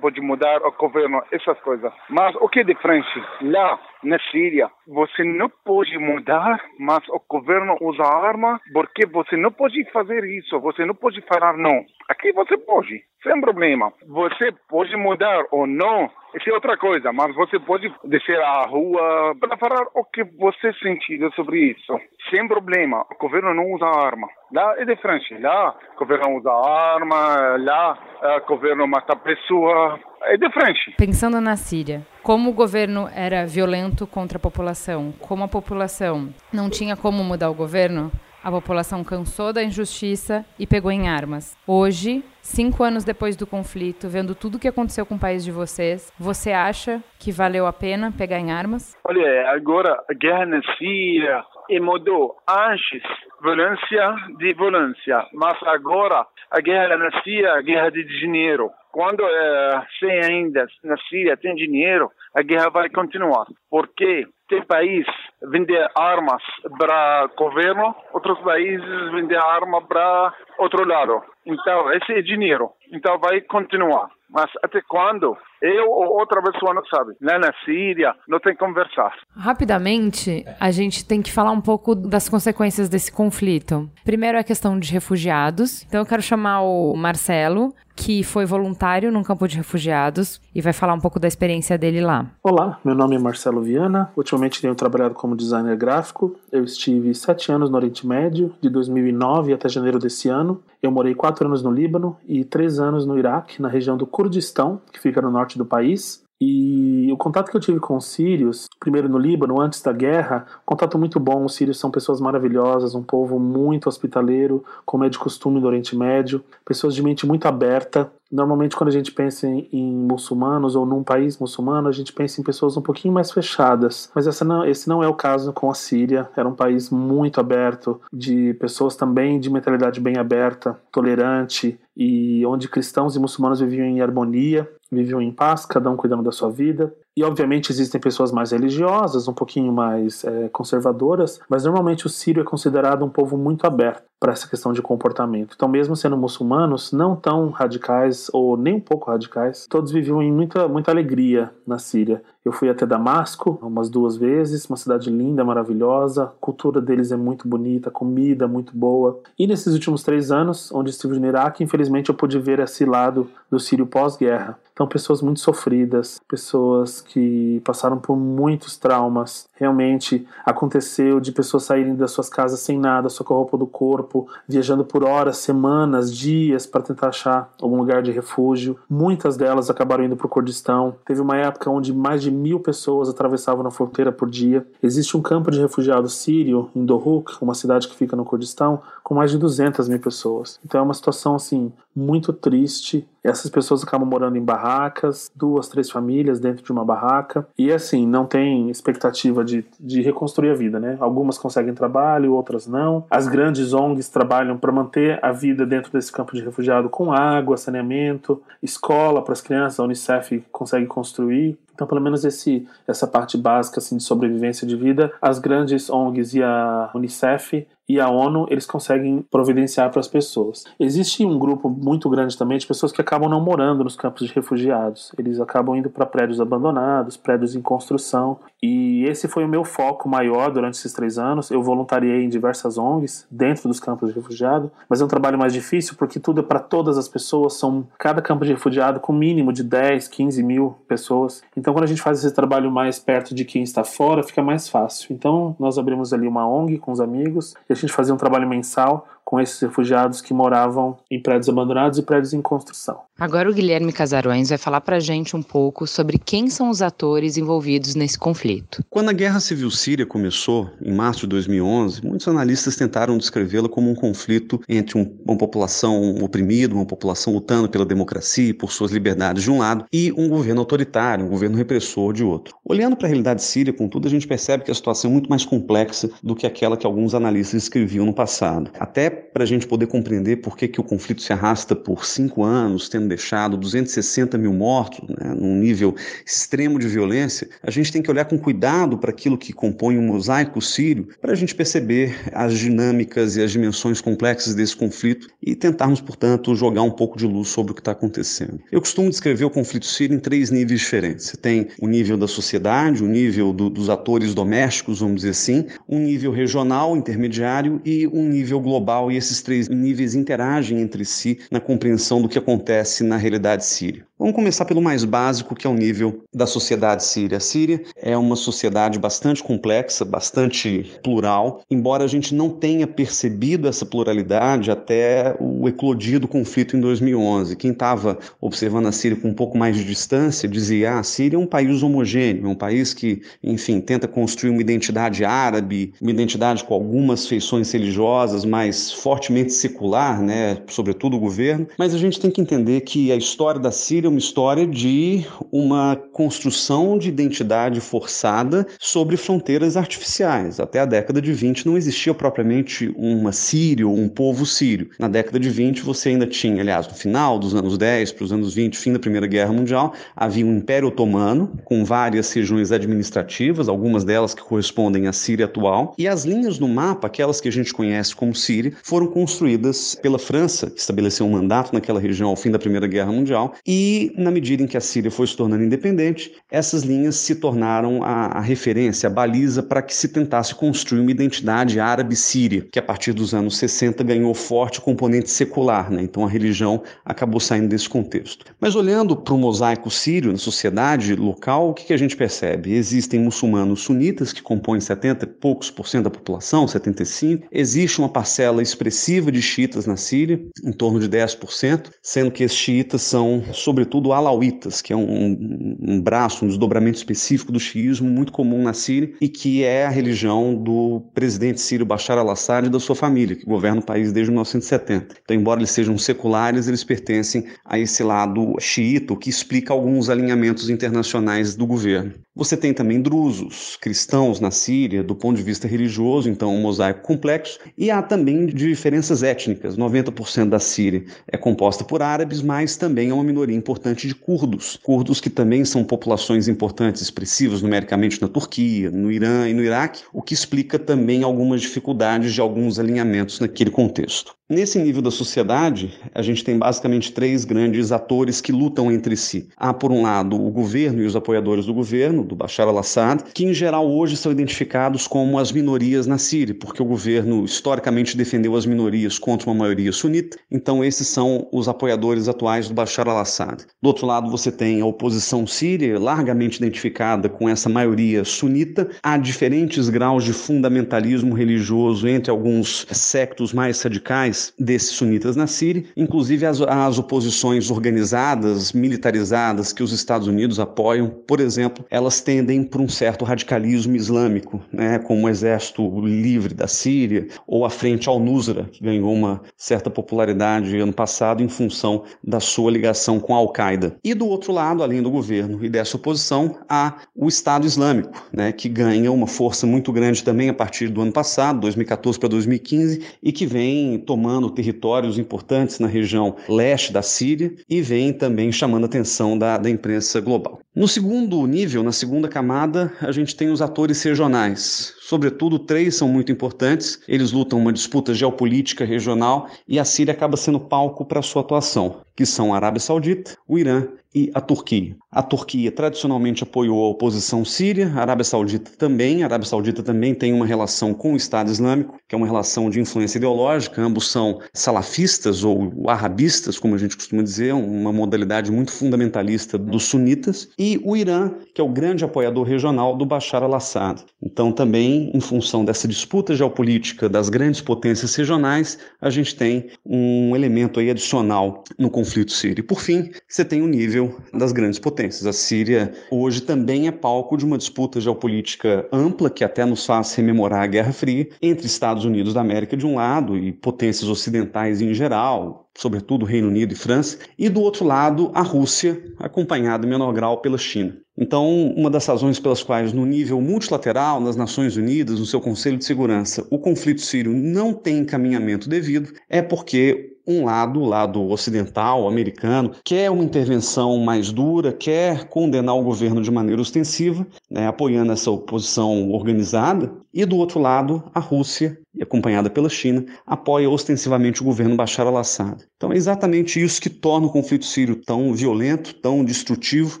Speaker 8: pode mudar o governo, essas coisas. Mas o que é diferente? Lá na Síria, você não pode mudar, mas o governo usa arma porque você não pode fazer isso, você não pode falar não. Aqui você pode, sem problema. Você pode mudar ou não, isso é outra coisa, mas você pode descer à rua para falar o que você sentir sobre isso, sem problema. O governo não usa arma. Lá é diferente. Lá o governo usa arma, lá o governo mata pessoa. É diferente.
Speaker 1: Pensando na Síria, como o governo era violento contra a população, como a população não tinha como mudar o governo, a população cansou da injustiça e pegou em armas. Hoje, cinco anos depois do conflito, vendo tudo o que aconteceu com o país de vocês, você acha que valeu a pena pegar em armas?
Speaker 8: Olha, agora a guerra na Síria e mudou. Antes, violência de violência, mas agora a guerra na Síria, a guerra de dinheiro. Quando é, sem ainda na Síria tem dinheiro, a guerra vai continuar. Porque tem país vender armas para governo, outros países vender arma para outro lado. Então, esse é dinheiro. Então, vai continuar. Mas até quando? Eu ou outra pessoa não sabe. Lá na Síria, não tem conversar.
Speaker 1: Rapidamente, a gente tem que falar um pouco das consequências desse conflito. Primeiro, a questão de refugiados. Então, eu quero chamar o Marcelo, que foi voluntário num campo de refugiados e vai falar um pouco da experiência dele lá.
Speaker 9: Olá, meu nome é Marcelo Viana. Ultimamente tenho trabalhado como designer gráfico. Eu estive sete anos no Oriente Médio, de 2009 até janeiro desse ano. Eu morei quatro anos no Líbano e três anos no Iraque, na região do Kurdistão, que fica no norte do país. E o contato que eu tive com os sírios, primeiro no Líbano, antes da guerra, contato muito bom. Os sírios são pessoas maravilhosas, um povo muito hospitaleiro, como é de costume no Oriente Médio, pessoas de mente muito aberta. Normalmente, quando a gente pensa em, em muçulmanos ou num país muçulmano, a gente pensa em pessoas um pouquinho mais fechadas. Mas não, esse não é o caso com a Síria. Era um país muito aberto, de pessoas também de mentalidade bem aberta, tolerante, e onde cristãos e muçulmanos viviam em harmonia, viviam em paz, cada um cuidando da sua vida. E obviamente existem pessoas mais religiosas, um pouquinho mais é, conservadoras, mas normalmente o sírio é considerado um povo muito aberto para essa questão de comportamento. Então, mesmo sendo muçulmanos, não tão radicais ou nem um pouco radicais, todos viviam em muita, muita alegria na Síria. Eu fui até Damasco umas duas vezes, uma cidade linda, maravilhosa, a cultura deles é muito bonita, comida muito boa. E nesses últimos três anos, onde estive no Iraque, infelizmente eu pude ver esse lado do Sírio pós-guerra. Então, pessoas muito sofridas, pessoas que passaram por muitos traumas. Realmente aconteceu de pessoas saírem das suas casas sem nada, só com a roupa do corpo, viajando por horas, semanas, dias para tentar achar algum lugar de refúgio. Muitas delas acabaram indo para o Kurdistão. Teve uma época onde mais de mil pessoas atravessavam na fronteira por dia. Existe um campo de refugiados sírio em Dohuk, uma cidade que fica no Kurdistão, com mais de 200 mil pessoas. Então é uma situação assim muito triste. Essas pessoas acabam morando em barracas, duas, três famílias dentro de uma barraca. E assim, não tem expectativa de, de reconstruir a vida, né? Algumas conseguem trabalho, outras não. As grandes ONGs trabalham para manter a vida dentro desse campo de refugiado com água, saneamento, escola para as crianças, a Unicef consegue construir. Então, pelo menos esse, essa parte básica assim, de sobrevivência de vida, as grandes ONGs e a Unicef e a ONU eles conseguem providenciar para as pessoas. Existe um grupo muito grande também de pessoas que acabam não morando nos campos de refugiados. Eles acabam indo para prédios abandonados, prédios em construção. E esse foi o meu foco maior durante esses três anos. Eu voluntariei em diversas ONGs dentro dos campos de refugiado, mas é um trabalho mais difícil porque tudo é para todas as pessoas. São cada campo de refugiado com mínimo de 10, 15 mil pessoas. Então, quando a gente faz esse trabalho mais perto de quem está fora, fica mais fácil. Então, nós abrimos ali uma ONG com os amigos a gente fazia um trabalho mensal com esses refugiados que moravam em prédios abandonados e prédios em construção.
Speaker 1: Agora o Guilherme Casarões vai falar pra gente um pouco sobre quem são os atores envolvidos nesse conflito.
Speaker 10: Quando a Guerra Civil Síria começou, em março de 2011, muitos analistas tentaram descrevê-la como um conflito entre um, uma população oprimida, uma população lutando pela democracia e por suas liberdades de um lado, e um governo autoritário, um governo repressor de outro. Olhando para a realidade síria, contudo, a gente percebe que a situação é muito mais complexa do que aquela que alguns analistas escreviam no passado. Até para a gente poder compreender por que, que o conflito se arrasta por cinco anos, tendo deixado 260 mil mortos, né, num nível extremo de violência, a gente tem que olhar com cuidado para aquilo que compõe o um mosaico sírio, para a gente perceber as dinâmicas e as dimensões complexas desse conflito e tentarmos, portanto, jogar um pouco de luz sobre o que está acontecendo. Eu costumo descrever o conflito sírio em três níveis diferentes. Você tem o nível da sociedade, o nível do, dos atores domésticos, vamos dizer assim, um nível regional, intermediário e um nível global e esses três níveis interagem entre si na compreensão do que acontece na realidade síria. Vamos começar pelo mais básico, que é o nível da sociedade síria. A Síria é uma sociedade bastante complexa, bastante plural, embora a gente não tenha percebido essa pluralidade até o eclodir do conflito em 2011. Quem estava observando a Síria com um pouco mais de distância dizia: ah, a Síria é um país homogêneo, é um país que, enfim, tenta construir uma identidade árabe, uma identidade com algumas feições religiosas, mas fortemente secular, né, sobretudo o governo. Mas a gente tem que entender que a história da Síria uma história de uma construção de identidade forçada sobre fronteiras artificiais. Até a década de 20 não existia propriamente uma Síria ou um povo sírio. Na década de 20 você ainda tinha, aliás, no final dos anos 10 para os anos 20, fim da Primeira Guerra Mundial, havia um Império Otomano com várias regiões administrativas, algumas delas que correspondem à Síria atual, e as linhas no mapa, aquelas que a gente conhece como Síria, foram construídas pela França, que estabeleceu um mandato naquela região ao fim da Primeira Guerra Mundial, e e, na medida em que a Síria foi se tornando independente, essas linhas se tornaram a, a referência, a baliza para que se tentasse construir uma identidade árabe-síria, que a partir dos anos 60 ganhou forte componente secular. Né? Então a religião acabou saindo desse contexto. Mas olhando para o mosaico sírio na sociedade local, o que, que a gente percebe? Existem muçulmanos sunitas, que compõem 70 e poucos por cento da população, 75. Existe uma parcela expressiva de xiitas na Síria, em torno de 10%, sendo que esses xiitas são, sobretudo, sobretudo alauítas, que é um, um braço, um desdobramento específico do xiismo muito comum na Síria e que é a religião do presidente sírio Bashar al-Assad e da sua família, que governa o país desde 1970. Então, embora eles sejam seculares, eles pertencem a esse lado xiita, o que explica alguns alinhamentos internacionais do governo. Você tem também drusos, cristãos na Síria, do ponto de vista religioso, então um mosaico complexo, e há também diferenças étnicas. 90% da Síria é composta por árabes, mas também é uma minoria importante de curdos. Curdos que também são populações importantes, expressivas numericamente na Turquia, no Irã e no Iraque, o que explica também algumas dificuldades de alguns alinhamentos naquele contexto. Nesse nível da sociedade, a gente tem basicamente três grandes atores que lutam entre si. Há, por um lado, o governo e os apoiadores do governo, do Bashar al-Assad, que em geral hoje são identificados como as minorias na Síria, porque o governo historicamente defendeu as minorias contra uma maioria sunita. Então, esses são os apoiadores atuais do Bashar al-Assad. Do outro lado, você tem a oposição síria, largamente identificada com essa maioria sunita. Há diferentes graus de fundamentalismo religioso entre alguns sectos mais radicais desses sunitas na Síria, inclusive as, as oposições organizadas, militarizadas que os Estados Unidos apoiam, por exemplo, elas tendem para um certo radicalismo islâmico, né, como o Exército Livre da Síria ou a Frente Al-Nusra, que ganhou uma certa popularidade ano passado em função da sua ligação com a Al-Qaeda. E do outro lado, além do governo e dessa oposição, há o Estado Islâmico, né, que ganha uma força muito grande também a partir do ano passado, 2014 para 2015, e que vem tomando territórios importantes na região leste da Síria e vem também chamando a atenção da, da imprensa global. No segundo nível, na segunda camada, a gente tem os atores regionais. Sobretudo, três são muito importantes. Eles lutam uma disputa geopolítica regional e a Síria acaba sendo palco para sua atuação, que são a Arábia Saudita, o Irã e a Turquia. A Turquia tradicionalmente apoiou a oposição síria, a Arábia Saudita também. A Arábia Saudita também tem uma relação com o Estado Islâmico, que é uma relação de influência ideológica. Ambos são salafistas ou arabistas, como a gente costuma dizer, uma modalidade muito fundamentalista dos sunitas. E o Irã, que é o grande apoiador regional do Bashar al-Assad. Então, também, em função dessa disputa geopolítica das grandes potências regionais, a gente tem um elemento aí adicional no conflito sírio. E, por fim, você tem o nível das grandes potências. A Síria hoje também é palco de uma disputa geopolítica ampla que até nos faz rememorar a Guerra Fria entre Estados Unidos da América de um lado e potências ocidentais em geral, sobretudo Reino Unido e França, e do outro lado a Rússia, acompanhada em menor grau pela China. Então, uma das razões pelas quais, no nível multilateral, nas Nações Unidas, no seu Conselho de Segurança, o conflito sírio não tem encaminhamento devido, é porque um lado, o lado ocidental, americano, quer uma intervenção mais dura, quer condenar o governo de maneira ostensiva, né, apoiando essa oposição organizada, e do outro lado, a Rússia, acompanhada pela China, apoia ostensivamente o governo Bashar al-Assad. Então é exatamente isso que torna o conflito sírio tão violento, tão destrutivo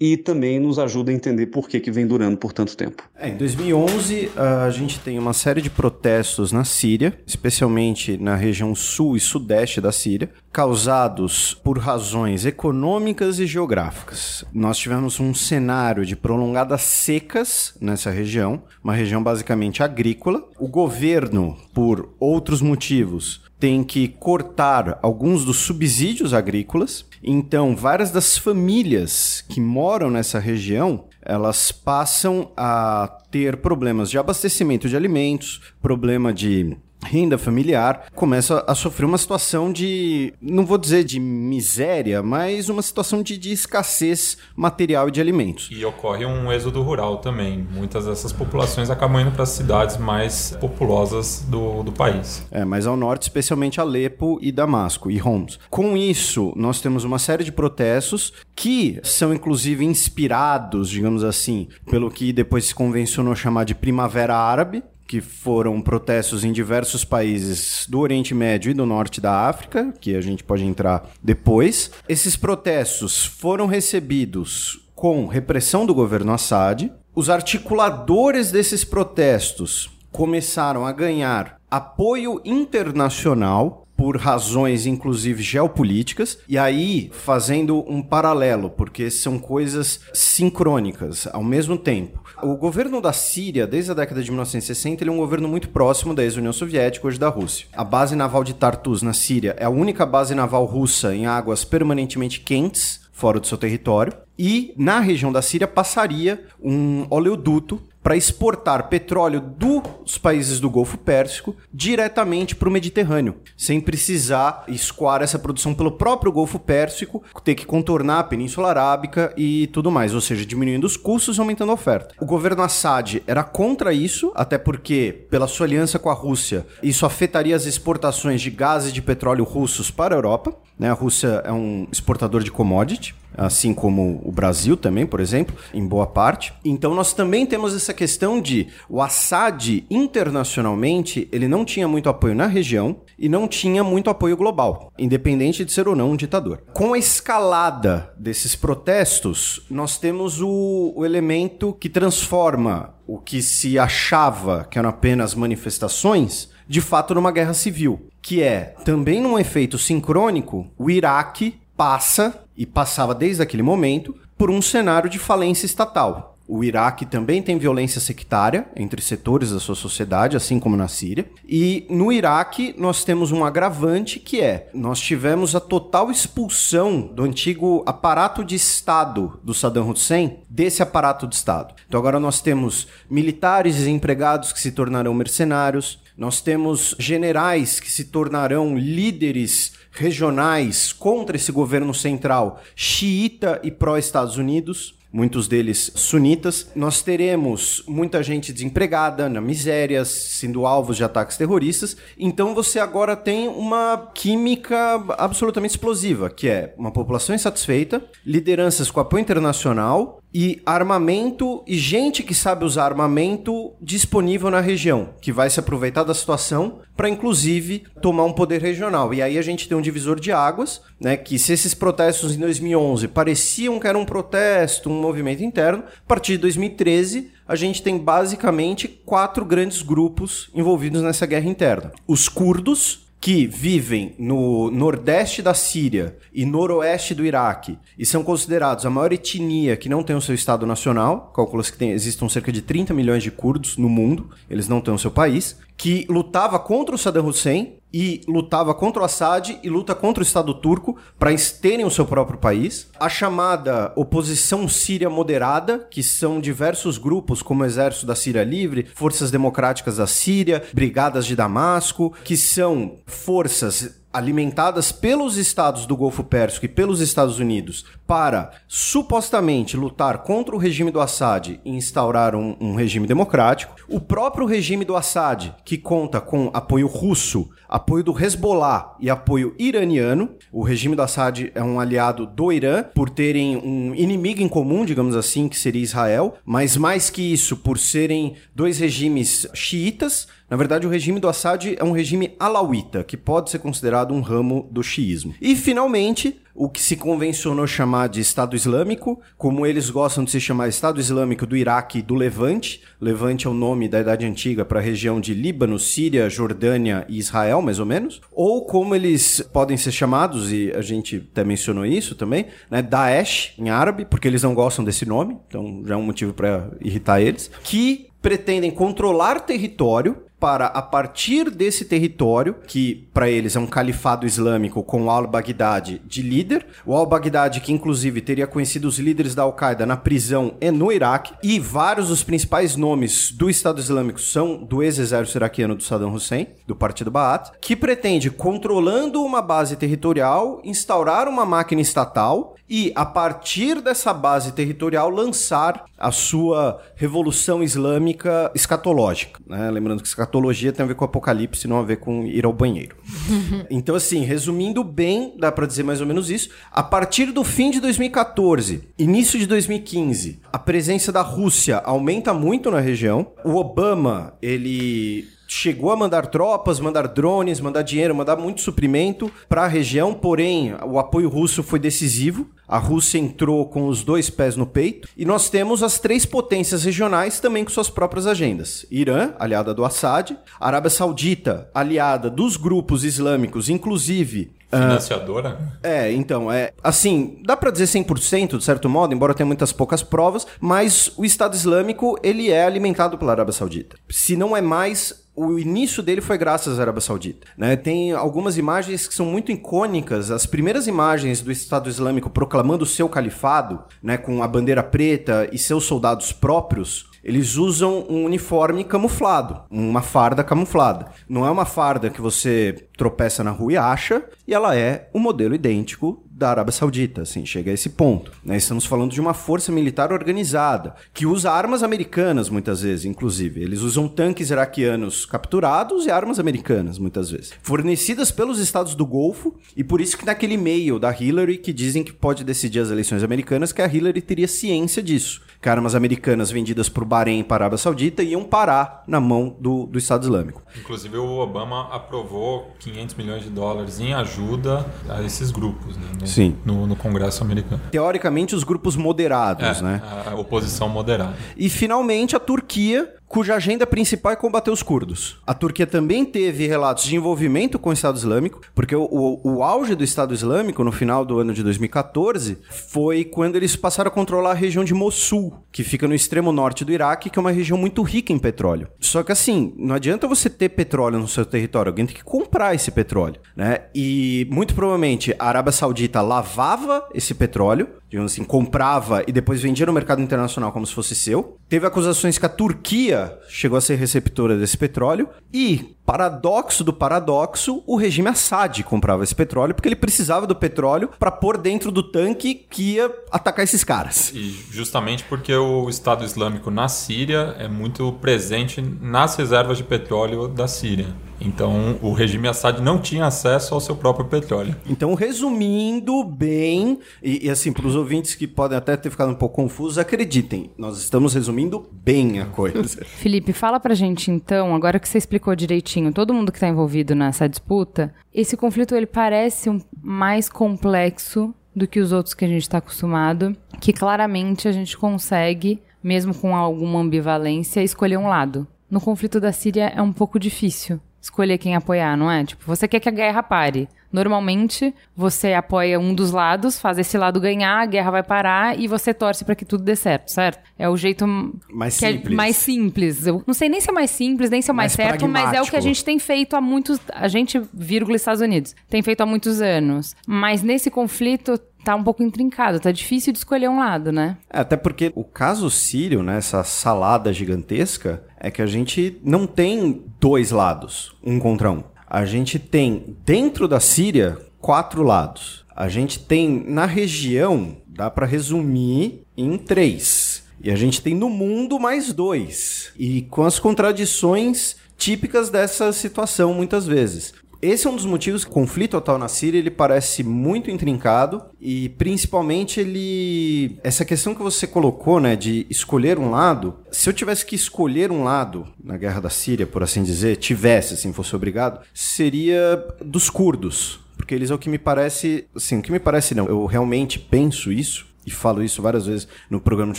Speaker 10: e também nos ajuda a entender por que, que vem durando por tanto tempo.
Speaker 6: É, em 2011, a gente tem uma série de protestos na Síria, especialmente na região sul e sudeste da Síria, causados por razões econômicas e geográficas. Nós tivemos um cenário de prolongadas secas nessa região, uma região basicamente agrícola. O governo, por outros motivos, tem que cortar alguns dos subsídios agrícolas. Então, várias das famílias que moram nessa região, elas passam a ter problemas de abastecimento de alimentos, problema de renda familiar, começa a sofrer uma situação de, não vou dizer de miséria, mas uma situação de, de escassez material e de alimentos.
Speaker 7: E ocorre um êxodo rural também. Muitas dessas populações acabam indo para as cidades mais populosas do, do país.
Speaker 6: É, mais ao norte, especialmente Alepo e Damasco e Homs. Com isso, nós temos uma série de protestos que são inclusive inspirados, digamos assim, pelo que depois se convencionou chamar de Primavera Árabe, que foram protestos em diversos países do Oriente Médio e do Norte da África, que a gente pode entrar depois. Esses protestos foram recebidos com repressão do governo Assad. Os articuladores desses protestos começaram a ganhar apoio internacional por razões inclusive geopolíticas, e aí fazendo um paralelo, porque são coisas sincrônicas ao mesmo tempo. O governo da Síria, desde a década de 1960, ele é um governo muito próximo da ex-União Soviética, hoje da Rússia. A base naval de Tartus, na Síria, é a única base naval russa em águas permanentemente quentes, fora do seu território. E na região da Síria passaria um oleoduto para exportar petróleo dos países do Golfo Pérsico diretamente para o Mediterrâneo, sem precisar escoar essa produção pelo próprio Golfo Pérsico, ter que contornar a Península Arábica e tudo mais, ou seja, diminuindo os custos e aumentando a oferta. O governo Assad era contra isso, até porque, pela sua aliança com a Rússia, isso afetaria as exportações de gás e de petróleo russos para a Europa. Né? A Rússia é um exportador de commodity assim como o Brasil também, por exemplo, em boa parte. Então nós também temos essa questão de o Assad internacionalmente, ele não tinha muito apoio na região e não tinha muito apoio global, independente de ser ou não um ditador. Com a escalada desses protestos, nós temos o, o elemento que transforma o que se achava que eram apenas manifestações de fato numa guerra civil. que é também num efeito sincrônico, o Iraque passa e passava desde aquele momento por um cenário de falência estatal. O Iraque também tem violência sectária entre setores da sua sociedade, assim como na Síria. E no Iraque nós temos um agravante que é: nós tivemos a total expulsão do antigo aparato de Estado do Saddam Hussein desse aparato de Estado. Então agora nós temos militares e empregados que se tornarão mercenários, nós temos generais que se tornarão líderes regionais contra esse governo central xiita e pró-Estados Unidos muitos deles sunitas. Nós teremos muita gente desempregada, na miséria, sendo alvos de ataques terroristas. Então você agora tem uma química absolutamente explosiva, que é uma população insatisfeita, lideranças com apoio internacional e armamento e gente que sabe usar armamento disponível na região, que vai se aproveitar da situação para inclusive tomar um poder regional. E aí a gente tem um divisor de águas, né, que se esses protestos em 2011 pareciam que era um protesto, um movimento interno, a partir de 2013 a gente tem basicamente quatro grandes grupos envolvidos nessa guerra interna. Os curdos, que vivem no nordeste da Síria e noroeste do Iraque e são considerados a maior etnia que não tem o seu Estado nacional, calcula-se que tem, existam cerca de 30 milhões de curdos no mundo, eles não têm o seu país, que lutava contra o Saddam Hussein e lutava contra o Assad e luta contra o Estado turco para terem o seu próprio país. A chamada oposição síria moderada, que são diversos grupos, como o Exército da Síria Livre, Forças Democráticas da Síria, Brigadas de Damasco, que são forças alimentadas pelos estados do Golfo Pérsico e pelos Estados Unidos para supostamente lutar contra o regime do Assad e instaurar um, um, regime democrático. O próprio regime do Assad, que conta com apoio russo, apoio do Hezbollah e apoio iraniano. O regime do Assad é um aliado do Irã por terem um inimigo em comum, digamos assim, que seria Israel, mas mais que isso, por serem dois regimes xiitas na verdade, o regime do Assad é um regime alauíta, que pode ser considerado um ramo do xiismo. E, finalmente, o que se convencionou chamar de Estado Islâmico, como eles gostam de se chamar Estado Islâmico do Iraque e do Levante. Levante é o nome da Idade Antiga para a região de Líbano, Síria, Jordânia e Israel, mais ou menos. Ou como eles podem ser chamados, e a gente até mencionou isso também, né, Daesh em árabe, porque eles não gostam desse nome, então já é um motivo para irritar eles, que pretendem controlar território para, a partir desse território, que para eles é um califado islâmico com o al-Baghdadi de líder, o al-Baghdadi que inclusive teria conhecido os líderes da Al-Qaeda na prisão e no Iraque, e vários dos principais nomes do Estado Islâmico são do ex-exército iraquiano do Saddam Hussein, do Partido Baath, que pretende, controlando uma base territorial, instaurar uma máquina estatal e, a partir dessa base territorial, lançar a sua revolução islâmica escatológica. Né? Lembrando que escatologia tem a ver com apocalipse, não a ver com ir ao banheiro. então, assim, resumindo bem, dá para dizer mais ou menos isso. A partir do fim de 2014, início de 2015, a presença da Rússia aumenta muito na região. O Obama, ele chegou a mandar tropas, mandar drones, mandar dinheiro, mandar muito suprimento para a região, porém o apoio russo foi decisivo. A Rússia entrou com os dois pés no peito e nós temos as três potências regionais também com suas próprias agendas. Irã, aliada do Assad, Arábia Saudita, aliada dos grupos islâmicos, inclusive
Speaker 7: Financiadora?
Speaker 6: Uh, é, então, é assim, dá para dizer 100% de certo modo, embora tenha muitas poucas provas, mas o Estado Islâmico, ele é alimentado pela Arábia Saudita. Se não é mais, o início dele foi graças à Arábia Saudita. Né? Tem algumas imagens que são muito icônicas. As primeiras imagens do Estado Islâmico proclamando seu califado, né, com a bandeira preta e seus soldados próprios, eles usam um uniforme camuflado, uma farda camuflada. Não é uma farda que você tropeça na rua e acha, e ela é o um modelo idêntico da Arábia Saudita, assim, chega a esse ponto. Né? Estamos falando de uma força militar organizada, que usa armas americanas muitas vezes, inclusive. Eles usam tanques iraquianos capturados e armas americanas, muitas vezes. Fornecidas pelos estados do Golfo, e por isso que naquele e-mail da Hillary, que dizem que pode decidir as eleições americanas, que a Hillary teria ciência disso. Que armas americanas vendidas para o Bahrein e para a Arábia Saudita iam parar na mão do, do Estado Islâmico.
Speaker 7: Inclusive, o Obama aprovou 500 milhões de dólares em ajuda a esses grupos, né? No,
Speaker 6: Sim.
Speaker 7: No, no Congresso americano.
Speaker 6: Teoricamente, os grupos moderados,
Speaker 7: é,
Speaker 6: né?
Speaker 7: A oposição moderada.
Speaker 6: E finalmente a Turquia cuja agenda principal é combater os curdos. A Turquia também teve relatos de envolvimento com o Estado Islâmico, porque o, o, o auge do Estado Islâmico, no final do ano de 2014, foi quando eles passaram a controlar a região de Mossul, que fica no extremo norte do Iraque, que é uma região muito rica em petróleo. Só que assim, não adianta você ter petróleo no seu território, alguém tem que comprar esse petróleo, né? E muito provavelmente a Arábia Saudita lavava esse petróleo, digamos assim, comprava e depois vendia no mercado internacional como se fosse seu. Teve acusações que a Turquia chegou a ser receptora desse petróleo e, paradoxo do paradoxo, o regime Assad comprava esse petróleo porque ele precisava do petróleo para pôr dentro do tanque que ia atacar esses caras.
Speaker 7: E justamente porque o Estado Islâmico na Síria é muito presente nas reservas de petróleo da Síria. Então, o regime Assad não tinha acesso ao seu próprio petróleo.
Speaker 6: Então, resumindo bem, e, e assim, para os ouvintes que podem até ter ficado um pouco confusos, acreditem, nós estamos resumindo bem a coisa.
Speaker 1: Felipe, fala pra gente então, agora que você explicou direitinho, todo mundo que tá envolvido nessa disputa, esse conflito ele parece um mais complexo do que os outros que a gente está acostumado, que claramente a gente consegue, mesmo com alguma ambivalência, escolher um lado. No conflito da Síria é um pouco difícil escolher quem apoiar, não é? Tipo, você quer que a guerra pare. Normalmente, você apoia um dos lados, faz esse lado ganhar, a guerra vai parar e você torce para que tudo dê certo, certo? É o jeito
Speaker 6: mais
Speaker 1: é
Speaker 6: simples.
Speaker 1: É mais simples. Eu não sei nem se é mais simples, nem se é mais, mais certo, mas é o que a gente tem feito há muitos, a gente, vírgula Estados Unidos, tem feito há muitos anos. Mas nesse conflito tá um pouco intrincado, tá difícil de escolher um lado, né?
Speaker 6: É, até porque o caso sírio, né, essa salada gigantesca, é que a gente não tem dois lados, um contra um. A gente tem dentro da Síria quatro lados. A gente tem na região, dá para resumir em três. E a gente tem no mundo mais dois. E com as contradições típicas dessa situação muitas vezes. Esse é um dos motivos que o conflito atual na Síria ele parece muito intrincado e principalmente ele essa questão que você colocou, né, de escolher um lado. Se eu tivesse que escolher um lado na guerra da Síria, por assim dizer, tivesse, assim, fosse obrigado, seria dos curdos, porque eles é o que me parece, assim, o que me parece não, eu realmente penso isso e falo isso várias vezes no programa de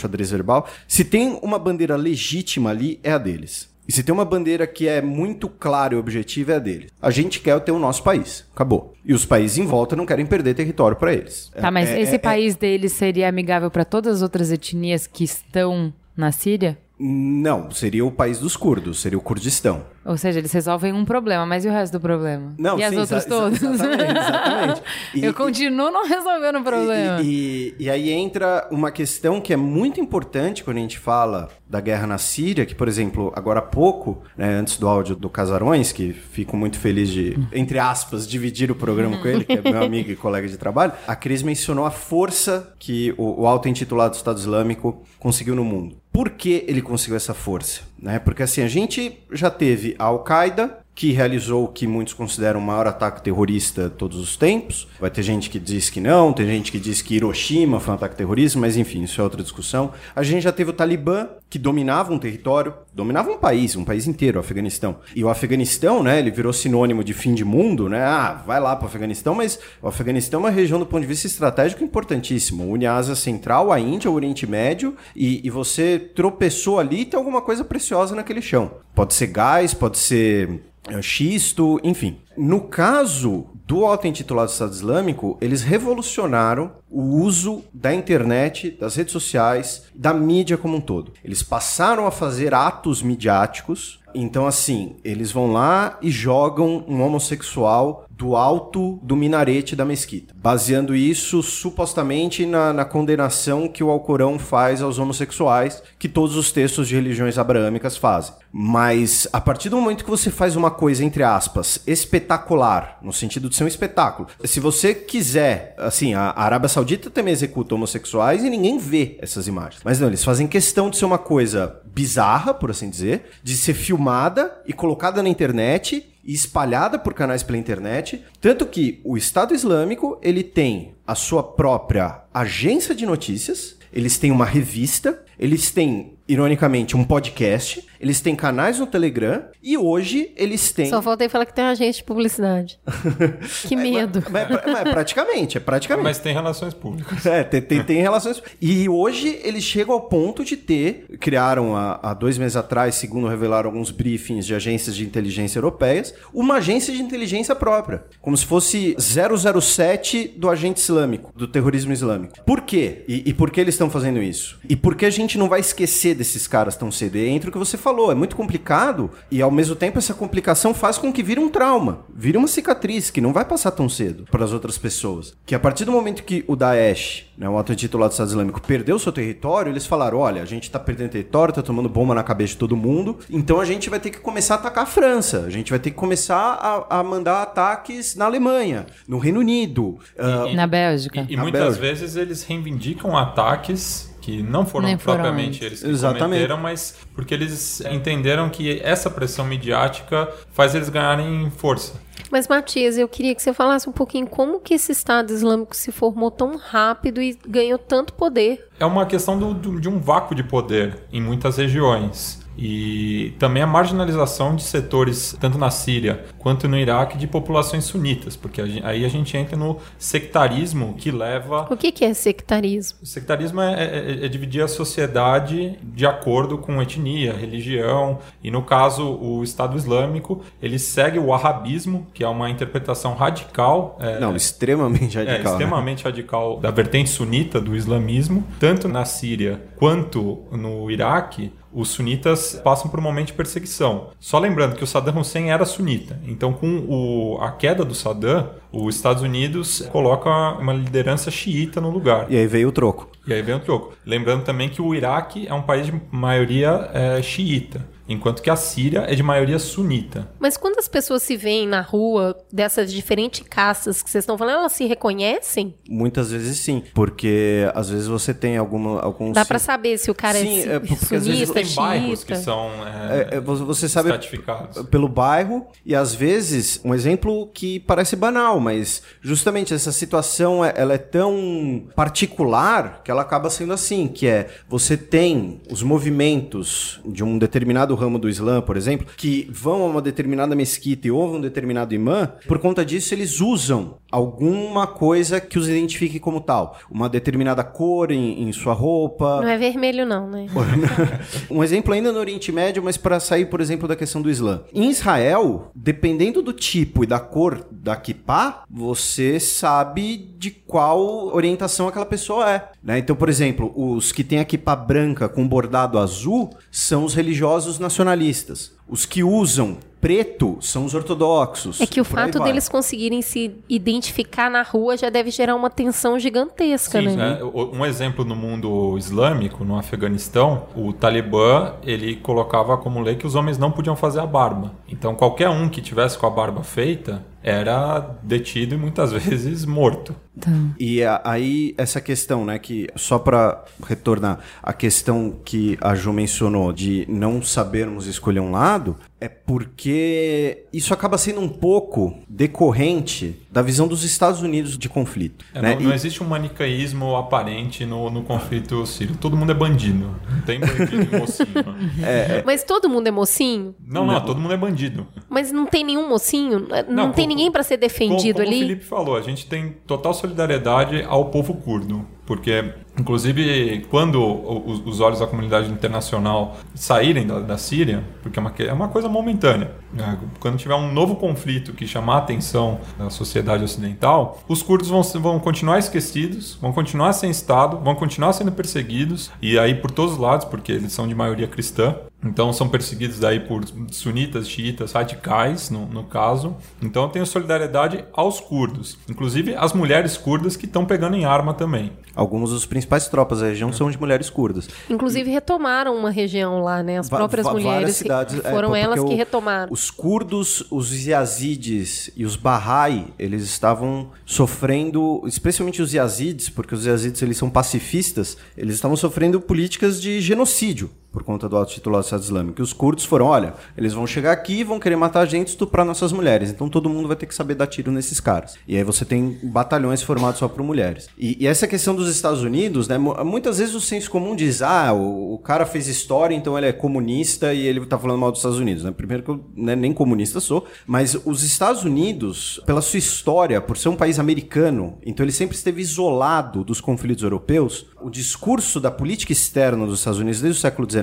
Speaker 6: xadrez verbal. Se tem uma bandeira legítima ali, é a deles. E se tem uma bandeira que é muito clara e objetiva, é a deles. A gente quer ter o nosso país. Acabou. E os países em volta não querem perder território para eles.
Speaker 1: Tá, mas
Speaker 6: é,
Speaker 1: esse
Speaker 6: é,
Speaker 1: país é... deles seria amigável para todas as outras etnias que estão na Síria?
Speaker 6: Não, seria o país dos curdos, seria o Kurdistão.
Speaker 1: Ou seja, eles resolvem um problema, mas e o resto do problema?
Speaker 6: Não,
Speaker 1: e
Speaker 6: sim,
Speaker 1: as outras todas?
Speaker 6: Exatamente, exatamente.
Speaker 1: E, Eu continuo não resolvendo o problema.
Speaker 6: E, e, e, aí entra uma questão que é muito importante quando a gente fala da guerra na Síria, que, por exemplo, agora há pouco, né, antes do áudio do Casarões, que fico muito feliz de, entre aspas, dividir o programa com ele, que é meu amigo e colega de trabalho, a Cris mencionou a força que o, o auto-intitulado Estado Islâmico conseguiu no mundo. Por que ele conseguiu essa força? Né? Porque assim, a gente já teve a Al-Qaeda, que realizou o que muitos consideram o maior ataque terrorista de todos os tempos. Vai ter gente que diz que não, tem gente que diz que Hiroshima foi um ataque terrorista, mas enfim, isso é outra discussão. A gente já teve o Talibã, que dominava um território, dominava um país, um país inteiro, o Afeganistão. E o Afeganistão, né, ele virou sinônimo de fim de mundo, né? Ah, vai lá para o Afeganistão, mas o Afeganistão é uma região do ponto de vista estratégico importantíssimo. Une a Ásia Central, a Índia, o Oriente Médio, e, e você tropeçou ali tem alguma coisa preciosa naquele chão. Pode ser gás, pode ser é, xisto, enfim. No caso do auto-intitulado Estado Islâmico, eles revolucionaram o uso da internet, das redes sociais, da mídia como um todo. Eles passaram a fazer atos midiáticos. Então, assim, eles vão lá e jogam um homossexual do alto do minarete da mesquita, baseando isso supostamente na, na, condenação que o Alcorão faz aos homossexuais, que todos os textos de religiões abraâmicas fazem. Mas a partir do momento que você faz uma coisa, entre aspas, espetacular, no sentido de ser um espetáculo, se você quiser, assim, a Arábia Saudita também executa homossexuais e ninguém vê essas imagens. Mas não, eles fazem questão de ser uma coisa bizarra, por assim dizer, de ser filmada e colocada na internet e espalhada por canais pela internet, tanto que o Estado Islâmico ele tem a sua própria agência de notícias, eles têm uma revista, eles têm ironicamente, um podcast, eles têm canais no Telegram e hoje eles têm.
Speaker 2: Só faltei falar que tem um agente de publicidade. que medo.
Speaker 6: Mas, mas- mas é praticamente, é praticamente.
Speaker 7: Mas tem relações públicas.
Speaker 6: É, tem, tem, tem relações. E hoje eles chegam ao ponto de ter. Criaram há, há dois meses atrás, segundo revelaram alguns briefings de agências de inteligência europeias, uma agência de inteligência própria. Como se fosse 007 do agente islâmico, do terrorismo islâmico. Por quê? E, e por que eles estão fazendo isso? E por que a gente não vai esquecer desses caras tão cedo? E entra o que você falou, é muito complicado e ao mesmo tempo essa complicação faz com que vire um trauma, vire uma cicatriz que não vai passar tão cedo para as outras pessoas. Que a partir do momento que o Daesh, né, o auto-intitulado Estado Islâmico, perdeu seu território, eles falaram: olha, a gente tá perdendo território, tá tomando bomba na cabeça de todo mundo, então a gente vai ter que começar a atacar a França, a gente vai ter que começar a, a mandar ataques na Alemanha, no Reino Unido. ah,
Speaker 1: Na Bélgica.
Speaker 7: E
Speaker 6: Na
Speaker 7: muitas
Speaker 6: Bélgica.
Speaker 7: vezes eles reivindicam ataques que não foram
Speaker 1: Nem foram
Speaker 7: propriamente
Speaker 1: eles.
Speaker 7: eles que
Speaker 6: Exatamente.
Speaker 7: cometeram, mas porque eles entenderam que essa pressão midiática faz eles ganharem força.
Speaker 2: Mas, Matias, eu queria que você falasse um pouquinho como que esse Estado Islâmico se formou tão rápido e ganhou tanto poder.
Speaker 7: É uma questão do- do- de um vácuo de poder em muitas regiões. E também a marginalização de setores, tanto na Síria quanto no Iraque, de populações sunitas, porque aí a gente entra no sectarismo que leva
Speaker 2: O que, que é sectarismo?
Speaker 7: O sectarismo é, é- é dividir a sociedade de acordo com etnia, religião, e no caso o Estado Islâmico, ele segue o wahhabismo, que é uma interpretação radical, é,
Speaker 6: Não, extremamente
Speaker 7: é,
Speaker 6: radical. né?
Speaker 7: extremamente radical da vertente sunita do islamismo, tanto na Síria quanto no Iraque. Os sunitas passam por um momento de perseguição. Só lembrando que o Saddam Hussein era sunita. Então, com o- a queda do Saddam, os Estados Unidos coloca uma liderança xiita no lugar.
Speaker 6: E aí veio o troco.
Speaker 7: E aí vem o troco. Lembrando também que o Iraque é um país de maioria é, xiita, enquanto que a Síria é de maioria sunita.
Speaker 2: Mas quando as pessoas se veem na rua, dessas diferentes castas que vocês estão falando, elas se reconhecem?
Speaker 6: Muitas vezes sim, porque às vezes você tem alguma, algum
Speaker 2: Dá pra saber se o cara
Speaker 6: Sim,
Speaker 2: é,
Speaker 6: é, porque às vezes
Speaker 2: sunita,
Speaker 7: Tem bairros que são é,
Speaker 6: É, é, você sabe pelo bairro e às vezes um exemplo que parece banal, mas justamente essa situação é- ela é tão particular que ela acaba sendo assim, que é você tem os movimentos de um determinado ramo do Islã, por exemplo, que vão a uma determinada mesquita e ouvem um determinado imã, por conta disso eles usam alguma coisa que os identifique como tal, uma determinada cor em, em sua roupa,
Speaker 2: Não é vermelho, não, né?
Speaker 6: um exemplo ainda no Oriente Médio, mas para sair, por exemplo, da questão do Islã. Em Israel, dependendo do tipo e da cor da kippah, você sabe de qual orientação aquela pessoa é. né? Então, por exemplo, os que têm a kippah branca com bordado azul são os religiosos nacionalistas. Os que usam preto são os ortodoxos.
Speaker 2: É que o fato
Speaker 6: vai.
Speaker 2: deles conseguirem se identificar na rua já deve gerar uma tensão gigantesca,
Speaker 7: Sim,
Speaker 2: né?
Speaker 7: é, o- um exemplo no mundo islâmico, no Afeganistão, o Talibã ele colocava como lei que os homens não podiam fazer a barba. Então qualquer um que tivesse com a barba feita era detido e muitas vezes morto.
Speaker 6: E a- aí, essa questão, né, que só para retornar, a questão que a Ju mencionou de não sabermos escolher um lado, é porque isso acaba sendo um pouco decorrente da visão dos Estados Unidos de conflito.
Speaker 7: É,
Speaker 6: né?
Speaker 7: não, não
Speaker 6: E-
Speaker 7: existe um manicaísmo aparente no, no conflito sírio. Todo mundo é bandido. Não tem bandido e mocinho.
Speaker 2: Mas todo mundo é mocinho?
Speaker 7: Não, não, todo mundo é bandido.
Speaker 2: Mas não tem nenhum mocinho? Não,
Speaker 7: Não,
Speaker 2: tem
Speaker 7: como-
Speaker 2: ninguém pra ser defendido
Speaker 7: como, como
Speaker 2: ali?
Speaker 7: o Felipe falou, a gente tem total solidariedade ao povo curdo. Porque, inclusive, quando os, os olhos da comunidade internacional saírem da, da Síria, porque é uma, é uma coisa momentânea, né? quando tiver um novo conflito que chamar a atenção da sociedade ocidental, os curdos vão, vão continuar esquecidos, vão continuar sem Estado, vão continuar sendo perseguidos, e aí por todos os lados, porque eles são de maioria cristã, então são perseguidos daí por sunitas, xiitas, radicais, no, no caso. Então eu tenho solidariedade aos curdos. Inclusive as mulheres curdas que estão pegando em arma também.
Speaker 6: Alguns dos principais tropas da região são de mulheres curdas.
Speaker 2: Inclusive retomaram uma região lá, né? As
Speaker 6: Va-
Speaker 2: próprias mulheres
Speaker 6: cidades, é,
Speaker 2: foram
Speaker 6: porque
Speaker 2: elas que
Speaker 6: o-
Speaker 2: retomaram.
Speaker 6: Os curdos, os yazidis e os Bahá'í, eles estavam sofrendo, especialmente os yazidis, porque os yazidis eles são pacifistas, eles estavam sofrendo políticas de genocídio. Por conta do auto-titulado Estado Islâmico. E os curdos foram, olha, eles vão chegar aqui, vão querer matar a gente, estuprar nossas mulheres. Então todo mundo vai ter que saber dar tiro nesses caras. E aí você tem batalhões formados só por mulheres. E, e essa questão dos Estados Unidos, né? mu- Muitas vezes o senso comum diz, ah, o, o cara fez história, então ele é comunista e ele tá falando mal dos Estados Unidos. Né? Primeiro que eu né, nem comunista sou, mas os Estados Unidos, pela sua história, por ser um país americano, então ele sempre esteve isolado dos conflitos europeus. O discurso da política externa dos Estados Unidos desde o século XIX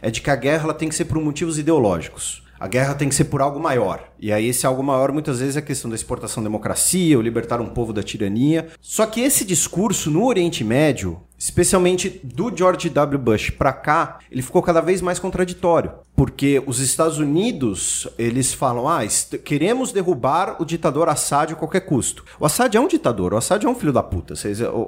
Speaker 6: é de que a guerra ela tem que ser por motivos ideológicos. A guerra tem que ser por algo maior. E aí, esse algo maior muitas vezes é a questão da exportação da democracia, o libertar um povo da tirania. Só que esse discurso no Oriente Médio, especialmente do George W. Bush pra cá, ele ficou cada vez mais contraditório. Porque os Estados Unidos, eles falam, ah, queremos derrubar o ditador Assad a qualquer custo. O Assad é um ditador, o Assad é um filho da puta.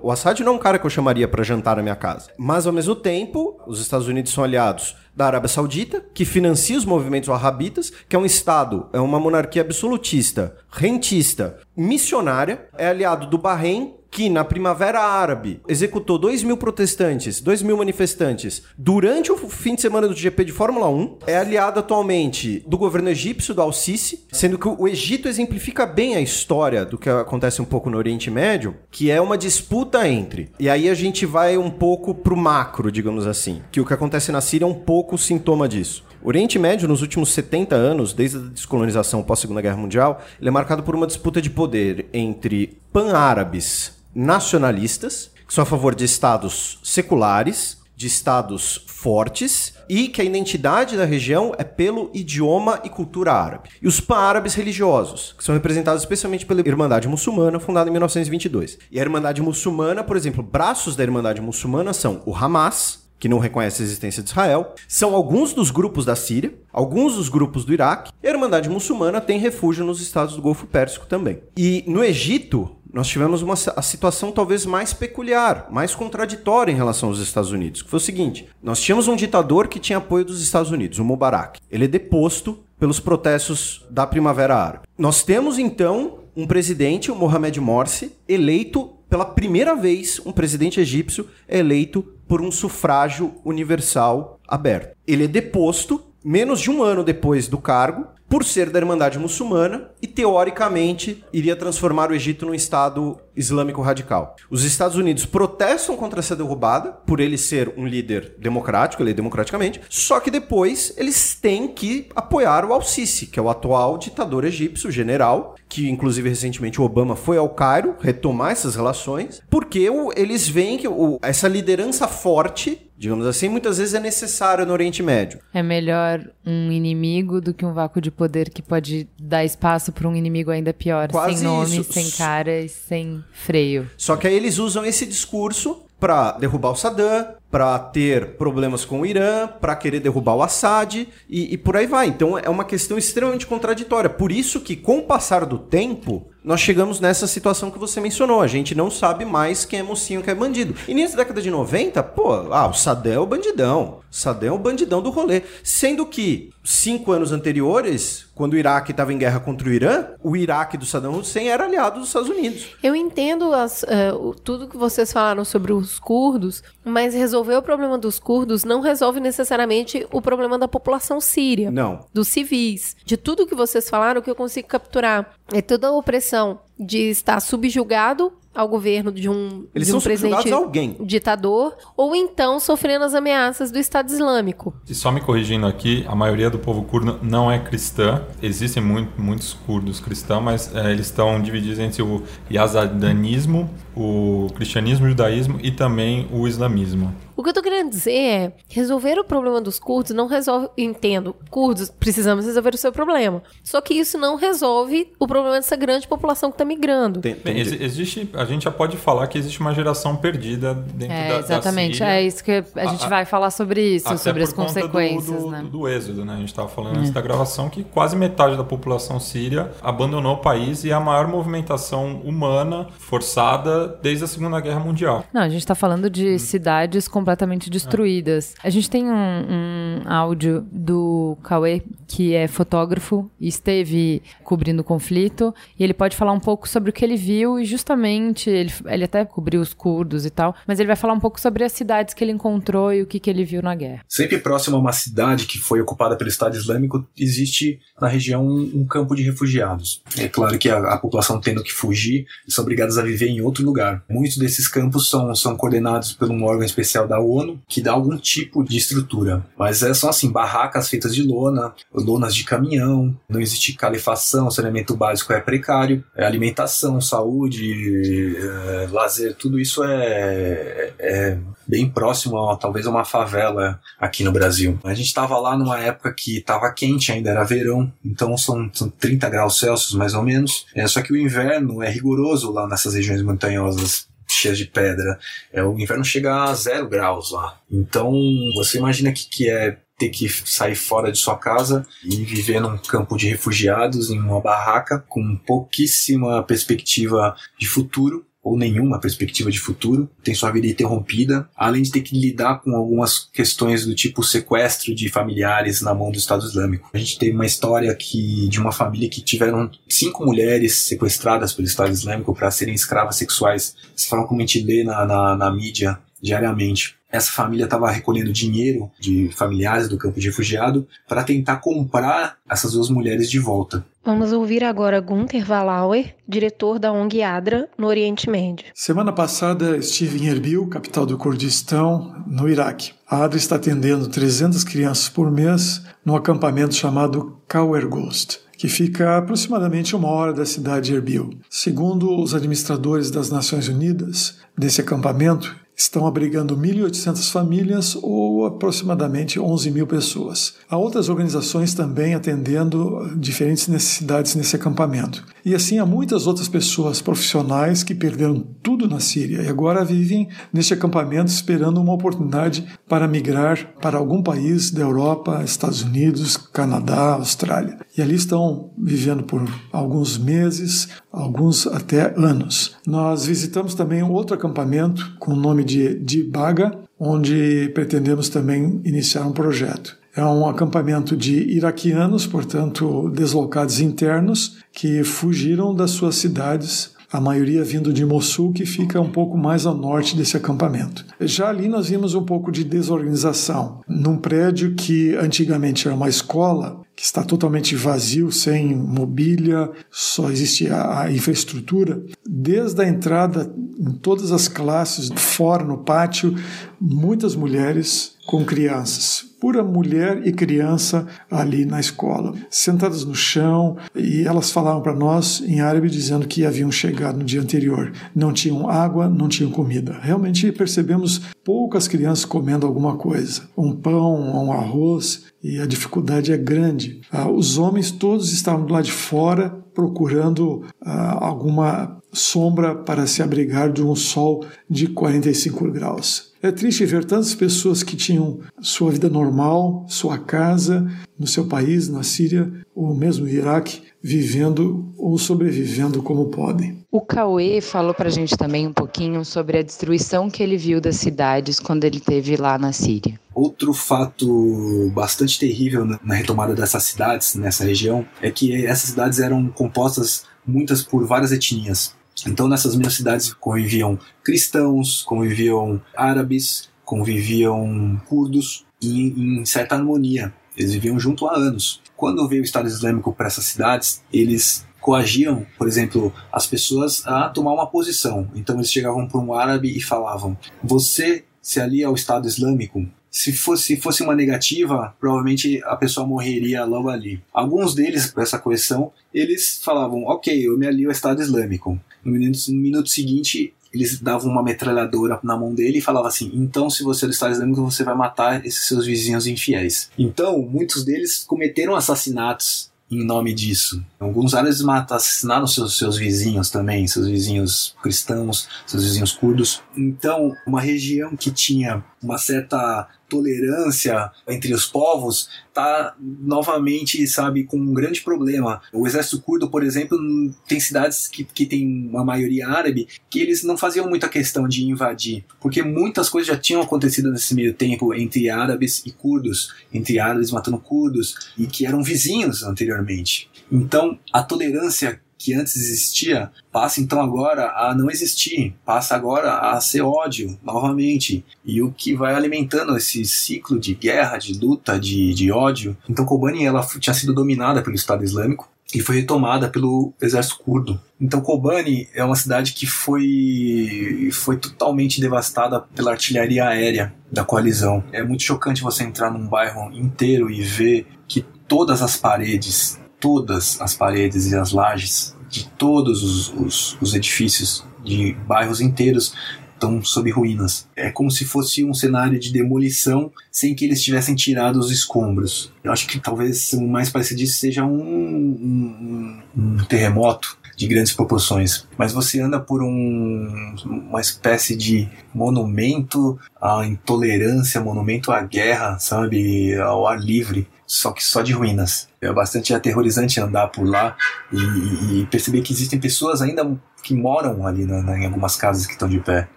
Speaker 6: O Assad não é um cara que eu chamaria pra jantar na minha casa. Mas, ao mesmo tempo, os Estados Unidos são aliados da Arábia Saudita, que financia os movimentos wahhabitas, que é um Estado, é uma monarquia absolutista, rentista, missionária, é aliado do Bahrein, que na Primavera Árabe executou 2 mil protestantes, 2 mil manifestantes durante o fim de semana do GP de Fórmula 1, é aliado atualmente do governo egípcio, do Al-Sisi, sendo que o Egito exemplifica bem a história do que acontece um pouco no Oriente Médio, que é uma disputa entre. E aí a gente vai um pouco pro macro, digamos assim, que o que acontece na Síria é um pouco sintoma disso. O Oriente Médio, nos últimos 70 anos, desde a descolonização pós-Segunda Guerra Mundial, ele é marcado por uma disputa de poder entre pan-árabes nacionalistas, que são a favor de estados seculares, de estados fortes, e que a identidade da região é pelo idioma e cultura árabe. E os pan-árabes religiosos, que são representados especialmente pela Irmandade Muçulmana, fundada em 1922. E a Irmandade Muçulmana, por exemplo, braços da Irmandade Muçulmana são o Hamas, que não reconhece a existência de Israel, são alguns dos grupos da Síria, alguns dos grupos do Iraque, e a Irmandade Muçulmana tem refúgio nos estados do Golfo Pérsico também. E no Egito, nós tivemos uma a situação talvez mais peculiar, mais contraditória em relação aos Estados Unidos, que foi o seguinte: nós tínhamos um ditador que tinha apoio dos Estados Unidos, o Mubarak. Ele é deposto pelos protestos da Primavera Árabe. Nós temos então um presidente, o Mohamed Morsi, eleito pela primeira vez, um presidente egípcio é eleito por um sufrágio universal aberto. Ele é deposto menos de um ano depois do cargo, por ser da Irmandade Muçulmana e, teoricamente, iria transformar o Egito num Estado islâmico radical. Os Estados Unidos protestam contra essa derrubada, por ele ser um líder democrático, ele é democraticamente, só que depois eles têm que apoiar o Al-Sisi, que é o atual ditador egípcio, general, que inclusive recentemente o Obama foi ao Cairo retomar essas relações, porque o- eles veem que o- essa liderança forte digamos assim, muitas vezes é necessária no Oriente Médio.
Speaker 1: É melhor um inimigo do que um vácuo de poder que pode dar espaço para um inimigo ainda pior,
Speaker 6: Quase
Speaker 1: sem nome,
Speaker 6: isso.
Speaker 1: sem cara e sem freio.
Speaker 6: Só que aí eles usam esse discurso pra derrubar o Saddam, pra ter problemas com o Irã, pra querer derrubar o Assad e, e por aí vai. Então é uma questão extremamente contraditória. Por isso que com o passar do tempo nós chegamos nessa situação que você mencionou. A gente não sabe mais quem é mocinho, quem é bandido. E nessa década de 90, pô, ah, o Saddam é o bandidão. O Saddam é o bandidão do rolê. Sendo que cinco anos anteriores, quando o Iraque estava em guerra contra o Irã, o Iraque do Saddam Hussein era aliado dos Estados Unidos.
Speaker 2: Eu entendo as, o- tudo que vocês falaram sobre os curdos, mas resolver o problema dos curdos não resolve necessariamente o problema da população síria.
Speaker 6: Não.
Speaker 2: Dos civis. De tudo que vocês falaram, o que eu consigo capturar é toda a opressão de estar subjugado ao governo de um,
Speaker 6: Eles
Speaker 2: de um presidente
Speaker 6: a alguém.
Speaker 2: ditador, ou então sofrendo as ameaças do Estado Islâmico.
Speaker 7: E só me corrigindo aqui, a maioria do povo curdo não é cristã. Existem muito, muitos curdos cristãos, mas eh, eles estão divididos entre o yazadanismo, o cristianismo, o judaísmo e também o islamismo.
Speaker 2: O que eu tô querendo dizer é, resolver o problema dos curdos não resolve, entendo, curdos, precisamos resolver o seu problema. Só que isso não resolve o problema dessa grande população que tá migrando.
Speaker 6: Tem-
Speaker 7: Bem,
Speaker 6: tem-
Speaker 7: existe, a gente já pode falar que existe uma geração perdida dentro
Speaker 1: É,
Speaker 7: da, da
Speaker 1: exatamente.
Speaker 7: Síria.
Speaker 1: é isso que a gente
Speaker 7: A-
Speaker 1: vai falar sobre isso, sobre as
Speaker 7: conta do-
Speaker 1: consequências,
Speaker 7: do,
Speaker 1: né?
Speaker 7: do, do êxodo, né? A gente estava falando antes da gravação que quase metade da população síria abandonou o país e a maior movimentação humana forçada desde a Segunda Guerra Mundial.
Speaker 1: Não, a gente está falando de cidades completamente destruídas. A gente tem um, um áudio do Cauê, que é fotógrafo e esteve cobrindo o conflito, e ele pode falar um pouco sobre o que ele viu e justamente, ele, ele até cobriu os curdos e tal, mas ele vai falar um pouco sobre as cidades que ele encontrou e o que, que ele viu na guerra.
Speaker 11: Sempre próximo a uma cidade que foi ocupada pelo Estado Islâmico, existe na região um, campo de refugiados. É claro que a, a população tendo que fugir, são obrigados a viver em outro lugar. Muitos desses campos são, são coordenados por um órgão especial da ONU que dá algum tipo de estrutura. Mas é só assim, barracas feitas de lona, lonas de caminhão, não existe calefação, saneamento básico é precário, é alimentação, saúde, é, lazer, tudo isso é, é bem próximo a talvez uma favela aqui no Brasil. A gente estava lá numa época que estava quente ainda, era verão, então são, são 30 graus Celsius mais ou menos. É, só que o inverno é rigoroso lá nessas regiões montanhosas cheias de pedra. É, o inverno chega a zero graus lá. Então você imagina que, que é ter que sair fora de sua casa e viver num campo de refugiados, em uma barraca, com pouquíssima perspectiva de futuro ou nenhuma perspectiva de futuro, tem sua vida interrompida, além de ter que lidar com algumas questões do tipo sequestro de familiares na mão do Estado Islâmico. A gente teve uma história que de uma família que tiveram cinco mulheres sequestradas pelo Estado Islâmico para serem escravas sexuais. Essa forma como a gente lê na, na, na mídia diariamente. Essa família estava recolhendo dinheiro de familiares do campo de refugiado para tentar comprar essas duas mulheres de volta.
Speaker 2: Vamos ouvir agora Gunther Valauer, diretor da ONG ADRA no Oriente Médio.
Speaker 12: Semana passada estive em Erbil, capital do Kurdistão, no Iraque. A ADRA está atendendo 300 crianças por mês num acampamento chamado Kauer Ghost que fica a aproximadamente uma hora da cidade de Erbil. Segundo os administradores das Nações Unidas, desse acampamento estão abrigando 1.800 famílias ou aproximadamente 11 mil pessoas. Há outras organizações também atendendo diferentes necessidades nesse acampamento. E assim há muitas outras pessoas profissionais que perderam tudo na Síria e agora vivem neste acampamento esperando uma oportunidade para migrar para algum país da Europa, Estados Unidos, Canadá, Austrália. E ali estão vivendo por alguns meses, alguns até anos. Nós visitamos também outro acampamento com o nome de Dibaga, onde pretendemos também iniciar um projeto. É um acampamento de iraquianos, portanto, deslocados internos, que fugiram das suas cidades a maioria vindo de Mossul, que fica um pouco mais ao norte desse acampamento. Já ali nós vimos um pouco de desorganização. Num prédio que antigamente era uma escola, que está totalmente vazio, sem mobília, só existe a, infraestrutura. Desde a entrada, em todas as classes, fora no pátio, muitas mulheres com crianças, pura mulher e criança ali na escola, sentadas no chão, e elas falavam para nós em árabe dizendo que haviam chegado no dia anterior. Não tinham água, não tinham comida. Realmente percebemos poucas crianças comendo alguma coisa, um pão, um arroz, e a dificuldade é grande. Ah, os homens todos estavam do lado de fora procurando ah, alguma sombra para se abrigar de um sol de 45 graus. É triste ver tantas pessoas que tinham sua vida normal, sua casa, no seu país, na Síria ou mesmo no Iraque, vivendo ou sobrevivendo como podem.
Speaker 1: O Cauê falou para a gente também um pouquinho sobre a destruição que ele viu das cidades quando ele esteve lá na Síria.
Speaker 11: Outro fato bastante terrível na retomada dessas cidades, nessa região, é que essas cidades eram compostas muitas por várias etnias. Então, nessas minhas cidades conviviam cristãos, conviviam árabes, conviviam curdos, e em certa harmonia. Eles viviam junto há anos. Quando veio o Estado Islâmico para essas cidades, eles coagiam, por exemplo, as pessoas a tomar uma posição. Então eles chegavam para um árabe e falavam: Você se alia ao Estado Islâmico? Se fosse, fosse uma negativa, provavelmente a pessoa morreria logo ali. Alguns deles, por essa coerção, eles falavam: Ok, eu me alio ao Estado Islâmico. No minuto, no minuto seguinte, eles davam uma metralhadora na mão dele e falavam assim: então, se você é do Estado Islâmico, você vai matar esses seus vizinhos infiéis. Então, muitos deles cometeram assassinatos em nome disso. Alguns árabes assassinaram seus, seus vizinhos também, seus vizinhos cristãos, seus vizinhos curdos. Então, uma região que tinha uma certa tolerância entre os povos está novamente, sabe, com um grande problema. O exército curdo, por exemplo, tem cidades que, que tem uma maioria árabe que eles não faziam muita questão de invadir, porque muitas coisas já tinham acontecido nesse meio tempo entre árabes e curdos, entre árabes matando curdos, e que eram vizinhos anteriormente. Então, a tolerância que antes existia passa então agora a não existir, passa agora a ser ódio novamente. E o que vai alimentando esse ciclo de guerra, de luta, de, de ódio. Então Kobani ela tinha sido dominada pelo Estado Islâmico e foi retomada pelo exército curdo. Então Kobani é uma cidade que foi foi totalmente devastada pela artilharia aérea da coalizão. É muito chocante você entrar num bairro inteiro e ver que todas as paredes todas as paredes e as lajes de todos os, os, os edifícios de bairros inteiros estão sob ruínas. É como se fosse um cenário de demolição sem que eles tivessem tirado os escombros. Eu acho que talvez o mais parecido disso seja um, um, um terremoto de grandes proporções. Mas você anda por um, uma espécie de monumento à intolerância, monumento à guerra, sabe, ao ar livre só que só de ruínas. É bastante aterrorizante andar por lá e, e perceber que existem pessoas ainda que moram ali na, na, em algumas casas que estão de pé.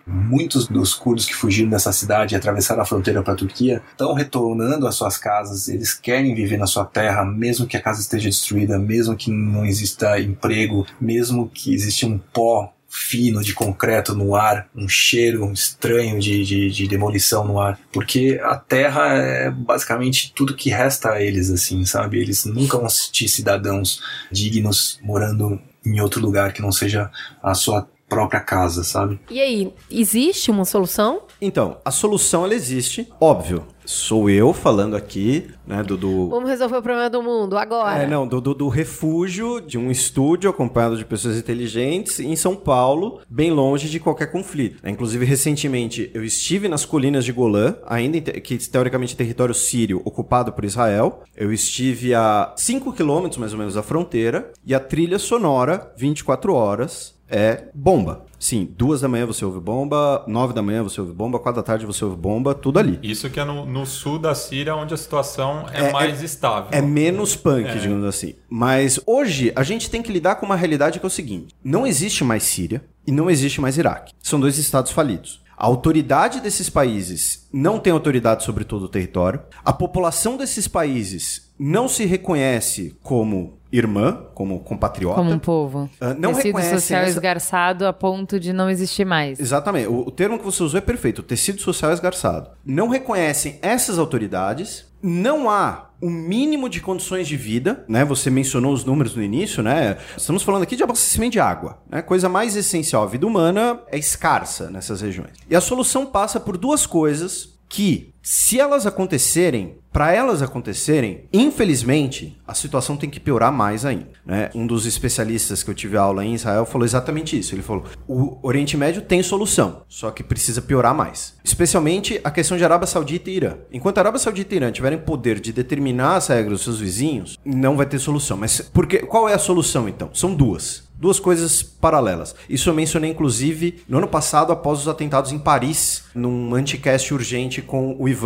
Speaker 11: Muitos dos curdos que fugiram dessa cidade e atravessaram a fronteira para a Turquia estão retornando às suas casas. Eles querem viver na sua terra, mesmo que a casa esteja destruída, mesmo que não exista emprego, mesmo que exista um pó fino de concreto no ar, um cheiro estranho de, de, de, demolição no ar, porque a Terra é basicamente tudo que resta a eles, assim, sabe? Eles nunca vão sentir cidadãos dignos morando em outro lugar que não seja a sua própria casa, sabe?
Speaker 2: E aí, existe uma solução?
Speaker 6: Então, a solução ela existe, óbvio. Sou eu falando aqui, né, do, do...
Speaker 2: Vamos resolver o problema do mundo agora.
Speaker 6: É, não, do, do, do, refúgio de um estúdio acompanhado de pessoas inteligentes em São Paulo, bem longe de qualquer conflito. É, inclusive, recentemente, eu estive nas colinas de Golã, ainda que teoricamente território sírio ocupado por Israel. Eu estive a 5 quilômetros, mais ou menos, da fronteira, e a trilha sonora, 24 horas, é bomba. Sim, duas da manhã você ouve bomba, nove da manhã você ouve bomba, quatro da tarde você ouve bomba, tudo ali.
Speaker 7: Isso que é no, no sul da Síria, onde a situação é, é mais
Speaker 6: é,
Speaker 7: estável.
Speaker 6: É menos punk, é. digamos assim. Mas hoje a gente tem que lidar com uma realidade que é o seguinte: não existe mais Síria e não existe mais Iraque. São dois estados falidos. A autoridade desses países não tem autoridade sobre todo o território. A população desses países não se reconhece como irmã, como compatriota.
Speaker 1: Como um povo.
Speaker 6: Uh, não
Speaker 1: tecido social
Speaker 6: essa...
Speaker 1: esgarçado a ponto de não existir mais.
Speaker 6: Exatamente. O, o termo que você usou é perfeito. O tecido social esgarçado. Não reconhecem essas autoridades. Não há um mínimo de condições de vida, né? Você mencionou os números no início, né? Estamos falando aqui de abastecimento de água, né? Coisa mais essencial. A vida humana é escassa nessas regiões. E a solução passa por duas coisas que, se elas acontecerem, para elas acontecerem, infelizmente, a situação tem que piorar mais ainda. Né? Um dos especialistas que eu tive aula em Israel falou exatamente isso. Ele falou: o Oriente Médio tem solução, só que precisa piorar mais. Especialmente a questão de Arábia Saudita e Irã. Enquanto a Arábia Saudita e Irã tiverem poder de determinar as regras dos seus vizinhos, não vai ter solução. Mas porque, qual é a solução então? São duas duas coisas paralelas. Isso eu mencionei, inclusive, no ano passado, após os atentados em Paris, num anticast urgente com o Ivan.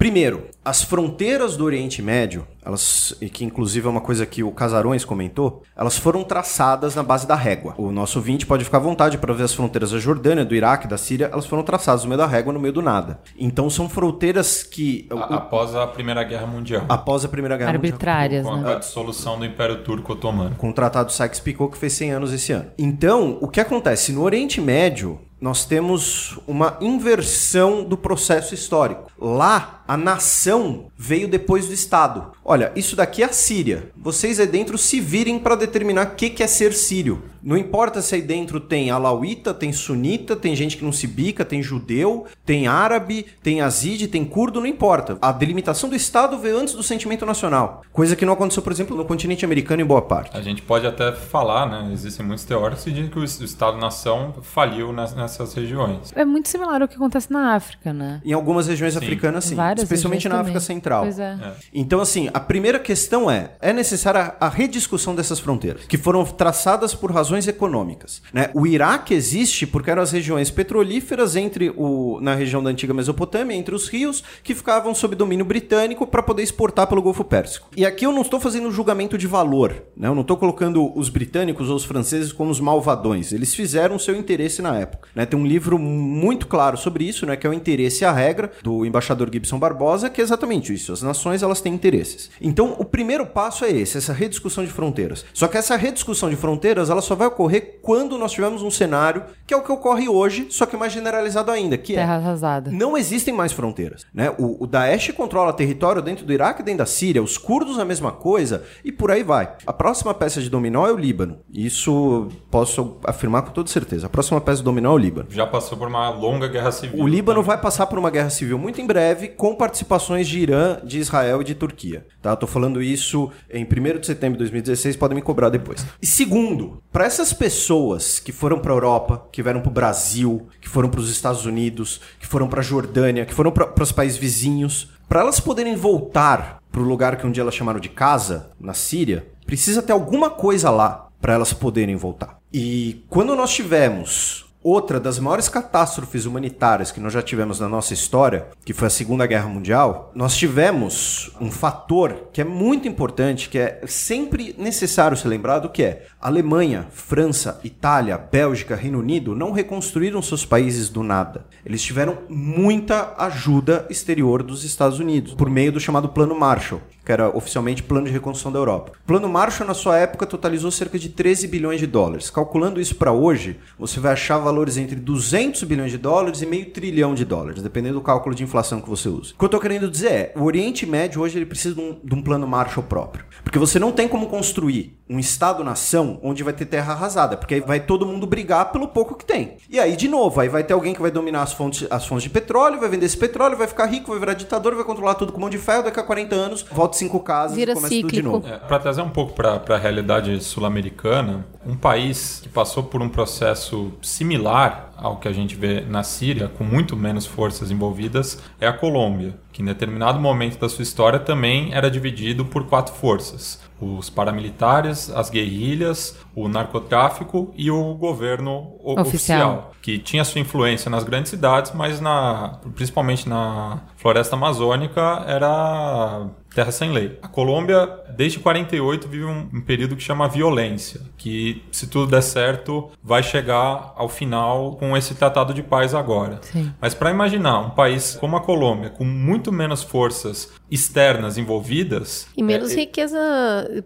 Speaker 6: Primeiro, as fronteiras do Oriente Médio, elas, e que inclusive é uma coisa que o Casarões comentou, elas foram traçadas na base da régua. O nosso ouvinte pode ficar à vontade para ver as fronteiras da Jordânia, do Iraque, da Síria, elas foram traçadas no meio da régua, no meio do nada. Então são fronteiras que...
Speaker 7: A, após a Primeira Guerra Mundial.
Speaker 6: Após a Primeira Guerra
Speaker 1: Arbitrárias,
Speaker 6: Mundial.
Speaker 1: Arbitrárias,
Speaker 7: né? Com a dissolução do Império Turco Otomano.
Speaker 6: Com o Tratado Sykes-Picot, que fez 100 anos esse ano. Então, o que acontece? No Oriente Médio, nós temos uma inversão do processo histórico. Lá, a nação veio depois do Estado. Olha, isso daqui é a Síria. Vocês aí dentro se virem para determinar o que é ser sírio. Não importa se aí dentro tem alauíta, tem sunita, tem gente que não se bica, tem judeu, tem árabe, tem azide, tem curdo, não importa. A delimitação do Estado veio antes do sentimento nacional. Coisa que não aconteceu, por exemplo, no continente americano em boa parte.
Speaker 7: A gente pode até falar, né? Existem muitos teóricos que dizem que o Estado-nação faliu nessas regiões.
Speaker 1: É muito similar ao que acontece na África, né?
Speaker 6: Em algumas regiões sim. africanas, sim.
Speaker 1: Várias várias
Speaker 6: especialmente na
Speaker 1: também.
Speaker 6: África Central.
Speaker 1: Pois é.
Speaker 6: Então, assim, a primeira questão é: é necessária a rediscussão dessas fronteiras, que foram traçadas por razões econômicas. Né? O Iraque existe porque eram as regiões petrolíferas entre o, na região da antiga Mesopotâmia, entre os rios, que ficavam sob domínio britânico para poder exportar pelo Golfo Pérsico. E aqui eu não estou fazendo julgamento de valor, né? eu não estou colocando os britânicos ou os franceses como os malvadões. Eles fizeram o seu interesse na época. Né? Tem um livro muito claro sobre isso, né? que é o Interesse e a Regra, do embaixador Gibson Barbosa, que é exatamente isso. As nações elas têm interesses. Então, o primeiro passo é esse, essa rediscussão de fronteiras. Só que essa rediscussão de fronteiras ela só vai ocorrer quando nós tivermos um cenário que é o que ocorre hoje, só que mais generalizado ainda, que
Speaker 1: Terra
Speaker 6: é
Speaker 1: arrasada.
Speaker 6: não existem mais fronteiras. Né? O, o Daesh controla território dentro do Iraque e dentro da Síria, os curdos a mesma coisa, e por aí vai. A próxima peça de dominó é o Líbano. Isso posso afirmar com toda certeza. A próxima peça de dominó é o Líbano.
Speaker 7: Já passou por uma longa guerra civil.
Speaker 6: O Líbano vai passar por uma guerra civil muito em breve, com participações de Irã, de Israel e de Turquia. Tá? Tô falando isso em 1 de setembro de 2016, podem me cobrar depois. E segundo, para essas pessoas que foram para Europa, que vieram para o Brasil, que foram para os Estados Unidos, que foram para Jordânia, que foram para os países vizinhos, para elas poderem voltar para o lugar que um dia elas chamaram de casa, na Síria, precisa ter alguma coisa lá para elas poderem voltar. E quando nós tivemos outra das maiores catástrofes humanitárias que nós já tivemos na nossa história, que foi a Segunda Guerra Mundial, nós tivemos um fator que é muito importante, que é sempre necessário ser lembrado, que é Alemanha, França, Itália, Bélgica, Reino Unido não reconstruíram seus países do nada. Eles tiveram muita ajuda exterior dos Estados Unidos, por meio do chamado Plano Marshall, que era oficialmente Plano de Reconstrução da Europa. O Plano Marshall, na sua época, totalizou cerca de 13 bilhões de dólares. Calculando isso para hoje, você vai achar valores entre 200 bilhões de dólares e meio trilhão de dólares, dependendo do cálculo de inflação que você usa. O que eu estou querendo dizer é, o Oriente Médio hoje ele precisa de um, de um plano Marshall próprio. Porque você não tem como construir um Estado-nação onde vai ter terra arrasada, porque aí vai todo mundo brigar pelo pouco que tem. E aí, de novo, aí vai ter alguém que vai dominar as fontes, as fontes de petróleo, vai vender esse petróleo, vai ficar rico, vai virar ditador, vai controlar tudo com mão de ferro, daqui a 40 anos, volta cinco casas
Speaker 2: Vira
Speaker 6: e começa tudo de
Speaker 2: cíclico.
Speaker 6: novo.
Speaker 7: É, para trazer um pouco para a realidade sul-americana, um país que passou por um processo similar ao que a gente vê na Síria, com muito menos forças envolvidas, é a Colômbia, que em determinado momento da sua história também era dividido por quatro forças: os paramilitares, as guerrilhas, o narcotráfico e o governo
Speaker 1: Oficial.
Speaker 7: oficial, que tinha sua influência nas grandes cidades, mas na, principalmente na floresta amazônica era terra sem lei. A Colômbia, desde 48, vive um, um período que chama violência, que se tudo der certo, vai chegar ao final com esse tratado de paz agora.
Speaker 1: Sim.
Speaker 7: Mas para imaginar um país como a Colômbia, com muito menos forças externas envolvidas,
Speaker 2: E menos
Speaker 7: é,
Speaker 2: riqueza